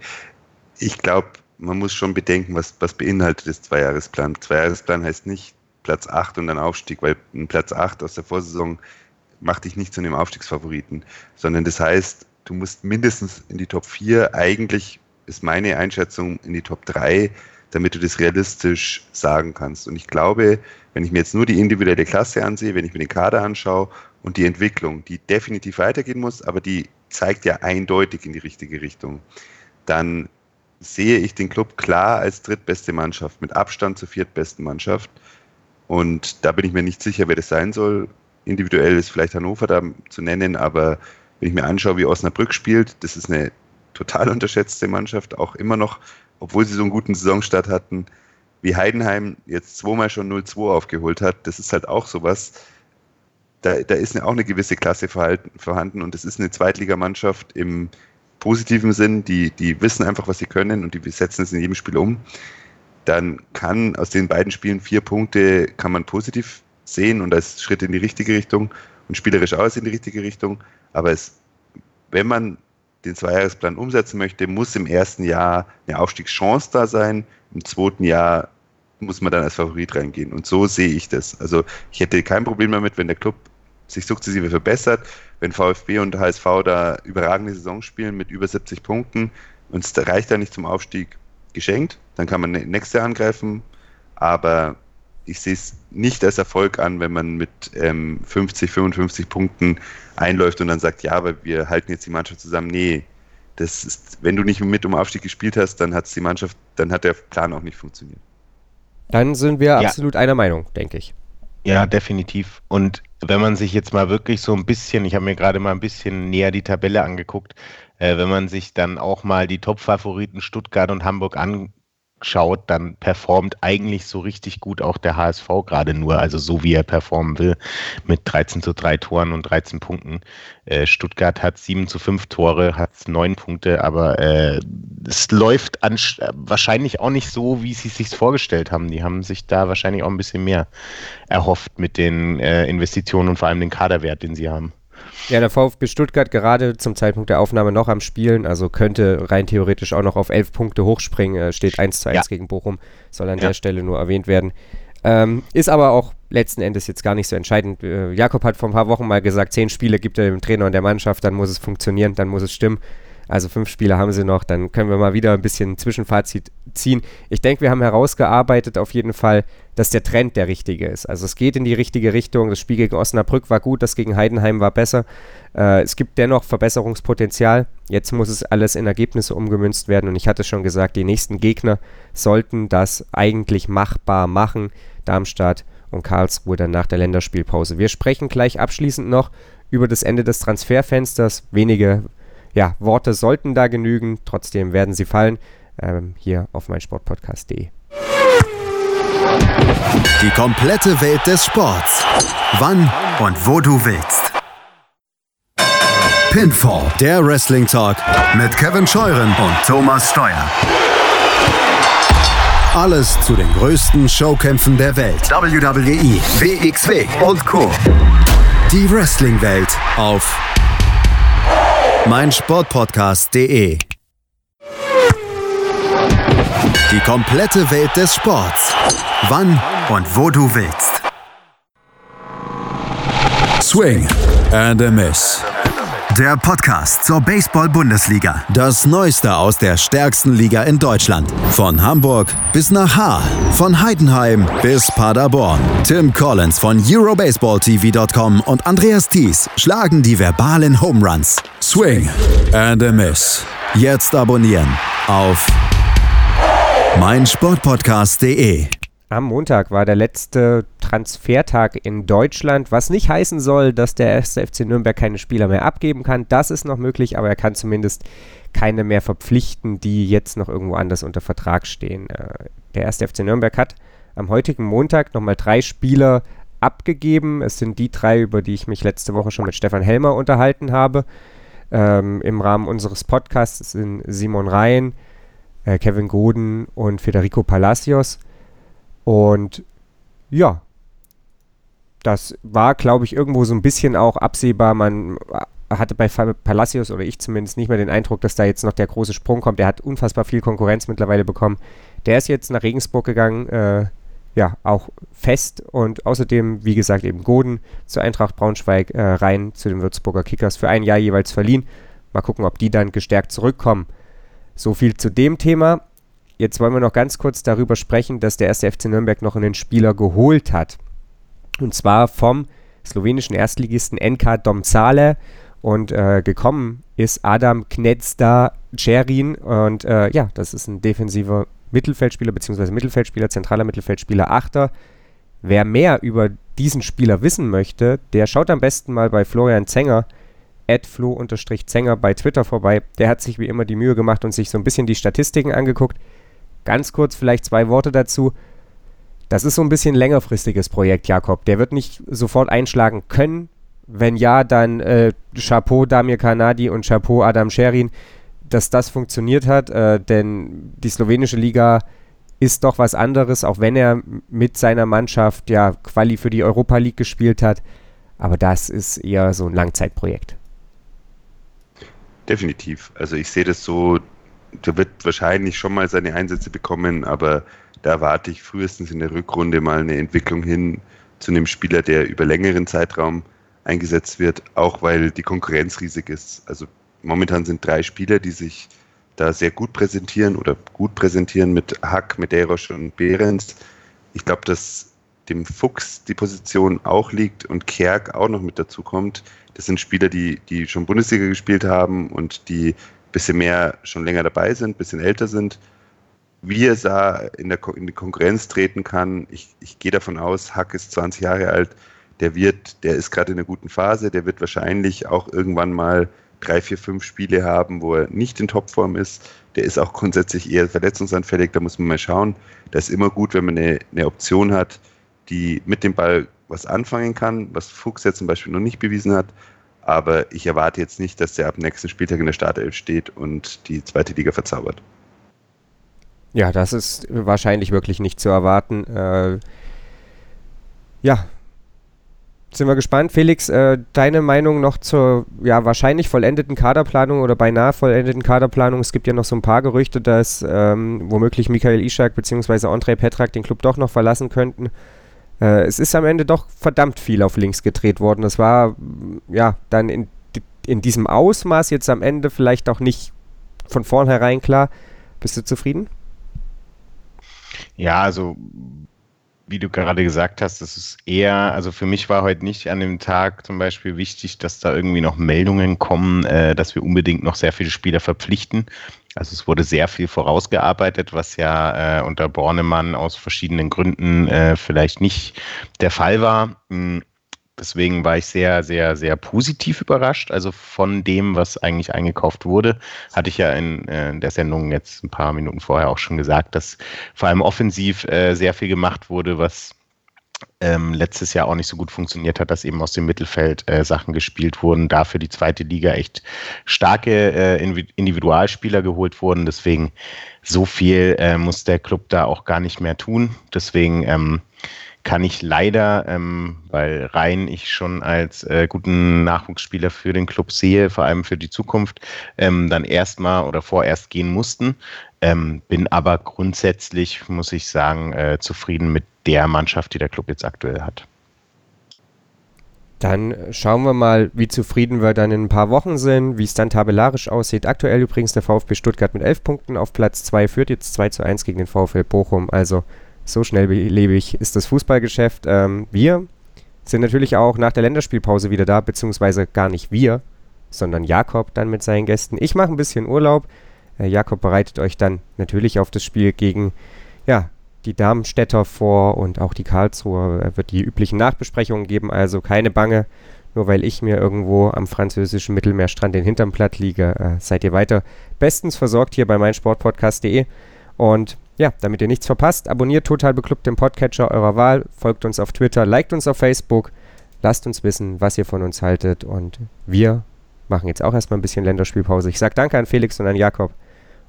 Ich glaube, man muss schon bedenken, was, was beinhaltet das Zweijahresplan. Zweijahresplan heißt nicht Platz 8 und dann Aufstieg, weil ein Platz 8 aus der Vorsaison macht dich nicht zu einem Aufstiegsfavoriten, sondern das heißt, du musst mindestens in die Top 4, eigentlich ist meine Einschätzung in die Top 3, damit du das realistisch sagen kannst. Und ich glaube, wenn ich mir jetzt nur die individuelle Klasse ansehe, wenn ich mir den Kader anschaue und die Entwicklung, die definitiv weitergehen muss, aber die zeigt ja eindeutig in die richtige Richtung, dann sehe ich den Club klar als drittbeste Mannschaft, mit Abstand zur viertbesten Mannschaft. Und da bin ich mir nicht sicher, wer das sein soll individuell ist vielleicht Hannover da zu nennen, aber wenn ich mir anschaue, wie Osnabrück spielt, das ist eine total [LAUGHS] unterschätzte Mannschaft, auch immer noch, obwohl sie so einen guten Saisonstart hatten, wie Heidenheim jetzt zweimal schon 0-2 aufgeholt hat, das ist halt auch sowas, da, da ist auch eine gewisse Klasse vorhanden und es ist eine Zweitligamannschaft im positiven Sinn, die, die wissen einfach, was sie können und die setzen es in jedem Spiel um. Dann kann aus den beiden Spielen vier Punkte, kann man positiv sehen und als Schritt in die richtige Richtung und spielerisch aus in die richtige Richtung. Aber es, wenn man den Zweijahresplan umsetzen möchte, muss im ersten Jahr eine Aufstiegschance da sein. Im zweiten Jahr muss man dann als Favorit reingehen. Und so sehe ich das. Also ich hätte kein Problem damit, wenn der Club sich sukzessive verbessert, wenn VfB und HSV da überragende Saison spielen mit über 70 Punkten und es reicht da nicht zum Aufstieg geschenkt, dann kann man nächstes Jahr angreifen. Aber ich sehe es nicht als Erfolg an, wenn man mit ähm, 50, 55 Punkten einläuft und dann sagt, ja, aber wir halten jetzt die Mannschaft zusammen. Nee, das ist, wenn du nicht mit um Aufstieg gespielt hast, dann hat die Mannschaft, dann hat der Plan auch nicht funktioniert.
Dann sind wir ja. absolut einer Meinung, denke ich.
Ja, definitiv. Und wenn man sich jetzt mal wirklich so ein bisschen, ich habe mir gerade mal ein bisschen näher die Tabelle angeguckt, äh, wenn man sich dann auch mal die Top-Favoriten Stuttgart und Hamburg an, schaut, dann performt eigentlich so richtig gut auch der HSV gerade nur, also so wie er performen will, mit 13 zu 3 Toren und 13 Punkten. Äh, Stuttgart hat 7 zu 5 Tore, hat 9 Punkte, aber äh, es läuft wahrscheinlich auch nicht so, wie sie es sich vorgestellt haben. Die haben sich da wahrscheinlich auch ein bisschen mehr erhofft mit den äh, Investitionen und vor allem den Kaderwert, den sie haben.
Ja, der VfB Stuttgart gerade zum Zeitpunkt der Aufnahme noch am Spielen, also könnte rein theoretisch auch noch auf elf Punkte hochspringen, äh, steht 1 zu 1 ja. gegen Bochum, soll an ja. der Stelle nur erwähnt werden. Ähm, ist aber auch letzten Endes jetzt gar nicht so entscheidend. Äh, Jakob hat vor ein paar Wochen mal gesagt, zehn Spiele gibt er dem Trainer und der Mannschaft, dann muss es funktionieren, dann muss es stimmen. Also fünf Spiele haben sie noch, dann können wir mal wieder ein bisschen Zwischenfazit ziehen. Ich denke, wir haben herausgearbeitet auf jeden Fall, dass der Trend der richtige ist. Also es geht in die richtige Richtung. Das Spiel gegen Osnabrück war gut, das gegen Heidenheim war besser. Äh, es gibt dennoch Verbesserungspotenzial. Jetzt muss es alles in Ergebnisse umgemünzt werden und ich hatte schon gesagt, die nächsten Gegner sollten das eigentlich machbar machen. Darmstadt und Karlsruhe dann nach der Länderspielpause. Wir sprechen gleich abschließend noch über das Ende des Transferfensters. Wenige ja, Worte sollten da genügen, trotzdem werden sie fallen. Ähm, hier auf meinsportpodcast.de.
Die komplette Welt des Sports. Wann und wo du willst. Pinfall, der Wrestling Talk mit Kevin Scheuren und Thomas Steuer. Alles zu den größten Showkämpfen der Welt. WWE, WXW und Co. Die Wrestling-Welt auf mein Sportpodcast.de. Die komplette Welt des Sports. Wann und wo du willst. Swing and a Miss. Der Podcast zur Baseball-Bundesliga. Das Neueste aus der stärksten Liga in Deutschland. Von Hamburg bis nach Haar. Von Heidenheim bis Paderborn. Tim Collins von EuroBaseballTV.com und Andreas Thies schlagen die verbalen Home Runs. Swing and a Miss. Jetzt abonnieren auf meinsportpodcast.de.
Am Montag war der letzte Transfertag in Deutschland, was nicht heißen soll, dass der 1. FC Nürnberg keine Spieler mehr abgeben kann. Das ist noch möglich, aber er kann zumindest keine mehr verpflichten, die jetzt noch irgendwo anders unter Vertrag stehen. Äh, der 1. FC Nürnberg hat am heutigen Montag nochmal drei Spieler abgegeben. Es sind die drei, über die ich mich letzte Woche schon mit Stefan Helmer unterhalten habe. Ähm, Im Rahmen unseres Podcasts sind Simon Rhein, äh, Kevin Goden und Federico Palacios. Und ja, das war, glaube ich, irgendwo so ein bisschen auch absehbar. Man hatte bei Palacios oder ich zumindest nicht mehr den Eindruck, dass da jetzt noch der große Sprung kommt. Der hat unfassbar viel Konkurrenz mittlerweile bekommen. Der ist jetzt nach Regensburg gegangen, äh, ja, auch fest und außerdem, wie gesagt, eben Goden zur Eintracht Braunschweig äh, rein zu den Würzburger Kickers für ein Jahr jeweils verliehen. Mal gucken, ob die dann gestärkt zurückkommen. So viel zu dem Thema. Jetzt wollen wir noch ganz kurz darüber sprechen, dass der erste FC Nürnberg noch einen Spieler geholt hat. Und zwar vom slowenischen Erstligisten NK Domzale. Und äh, gekommen ist Adam Knedzda Cerin. Und äh, ja, das ist ein defensiver Mittelfeldspieler, beziehungsweise Mittelfeldspieler, zentraler Mittelfeldspieler, Achter. Wer mehr über diesen Spieler wissen möchte, der schaut am besten mal bei Florian Zenger, flo-zenger bei Twitter vorbei. Der hat sich wie immer die Mühe gemacht und sich so ein bisschen die Statistiken angeguckt. Ganz kurz vielleicht zwei Worte dazu. Das ist so ein bisschen längerfristiges Projekt, Jakob. Der wird nicht sofort einschlagen können. Wenn ja, dann äh, Chapeau Damir Kanadi und Chapeau Adam Sherin, dass das funktioniert hat. Äh, denn die slowenische Liga ist doch was anderes, auch wenn er mit seiner Mannschaft ja Quali für die Europa League gespielt hat. Aber das ist eher so ein Langzeitprojekt.
Definitiv. Also ich sehe das so, der wird wahrscheinlich schon mal seine Einsätze bekommen, aber da erwarte ich frühestens in der Rückrunde mal eine Entwicklung hin zu einem Spieler, der über längeren Zeitraum eingesetzt wird, auch weil die Konkurrenz riesig ist. Also momentan sind drei Spieler, die sich da sehr gut präsentieren oder gut präsentieren mit Hack, Medeiros und Behrens. Ich glaube, dass dem Fuchs die Position auch liegt und Kerk auch noch mit dazu kommt. Das sind Spieler, die, die schon Bundesliga gespielt haben und die bisschen mehr schon länger dabei sind, bisschen älter sind. Wie er da in, der, in die Konkurrenz treten kann, ich, ich gehe davon aus, Hack ist 20 Jahre alt, der wird, der ist gerade in einer guten Phase, der wird wahrscheinlich auch irgendwann mal drei, vier, fünf Spiele haben, wo er nicht in Topform ist. Der ist auch grundsätzlich eher verletzungsanfällig, da muss man mal schauen. Das ist immer gut, wenn man eine, eine Option hat, die mit dem Ball was anfangen kann, was Fuchs ja zum Beispiel noch nicht bewiesen hat. Aber ich erwarte jetzt nicht, dass der ab nächsten Spieltag in der Startelf steht und die zweite Liga verzaubert.
Ja, das ist wahrscheinlich wirklich nicht zu erwarten. Äh, ja, sind wir gespannt. Felix, äh, deine Meinung noch zur ja, wahrscheinlich vollendeten Kaderplanung oder beinahe vollendeten Kaderplanung? Es gibt ja noch so ein paar Gerüchte, dass ähm, womöglich Michael Ishak bzw. Andrei Petrak den Club doch noch verlassen könnten. Äh, es ist am Ende doch verdammt viel auf links gedreht worden. Das war ja dann in, in diesem Ausmaß jetzt am Ende vielleicht auch nicht von vornherein klar. Bist du zufrieden?
Ja, also wie du gerade gesagt hast, das ist eher, also für mich war heute nicht an dem Tag zum Beispiel wichtig, dass da irgendwie noch Meldungen kommen, äh, dass wir unbedingt noch sehr viele Spieler verpflichten. Also es wurde sehr viel vorausgearbeitet, was ja äh, unter Bornemann aus verschiedenen Gründen äh, vielleicht nicht der Fall war. Hm, Deswegen war ich sehr, sehr, sehr positiv überrascht. Also von dem, was eigentlich eingekauft wurde, hatte ich ja in, äh, der Sendung jetzt ein paar Minuten vorher auch schon gesagt, dass vor allem offensiv äh, sehr viel gemacht wurde, was ähm, letztes Jahr auch nicht so gut funktioniert hat, dass eben aus dem Mittelfeld äh, Sachen gespielt wurden, dafür die zweite Liga echt starke äh, Individualspieler geholt wurden. Deswegen so viel äh, muss der Club da auch gar nicht mehr tun. Deswegen ähm, kann ich leider, ähm, weil Rhein ich schon als äh, guten Nachwuchsspieler für den Club sehe, vor allem für die Zukunft, ähm, dann erstmal oder vorerst gehen mussten. Ähm, bin aber grundsätzlich, muss ich sagen, äh, zufrieden mit der Mannschaft, die der Club jetzt aktuell hat.
Dann schauen wir mal, wie zufrieden wir dann in ein paar Wochen sind, wie es dann tabellarisch aussieht. Aktuell übrigens der VfB Stuttgart mit 11 Punkten auf Platz 2, führt jetzt 2 zu 1 gegen den VfL Bochum. Also so schnelllebig ist das Fußballgeschäft. Ähm, wir sind natürlich auch nach der Länderspielpause wieder da, beziehungsweise gar nicht wir, sondern Jakob dann mit seinen Gästen. Ich mache ein bisschen Urlaub. Äh, Jakob bereitet euch dann natürlich auf das Spiel gegen ja, die Darmstädter vor und auch die Karlsruher. Er wird die üblichen Nachbesprechungen geben, also keine Bange. Nur weil ich mir irgendwo am französischen Mittelmeerstrand den Hintern platt liege, äh, seid ihr weiter bestens versorgt hier bei meinsportpodcast.de. Und ja, damit ihr nichts verpasst, abonniert Total Beklubbt den Podcatcher eurer Wahl, folgt uns auf Twitter, liked uns auf Facebook, lasst uns wissen, was ihr von uns haltet und wir machen jetzt auch erstmal ein bisschen Länderspielpause. Ich sage danke an Felix und an Jakob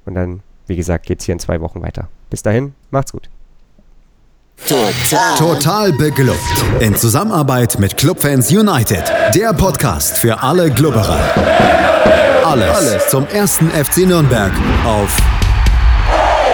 und dann, wie gesagt, geht es hier in zwei Wochen weiter. Bis dahin, macht's gut.
Total. Total beglückt. In Zusammenarbeit mit Clubfans United. Der Podcast für alle Glubberer. Alles, Alles zum ersten FC Nürnberg auf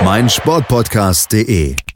Podcast mein Sportpodcast.de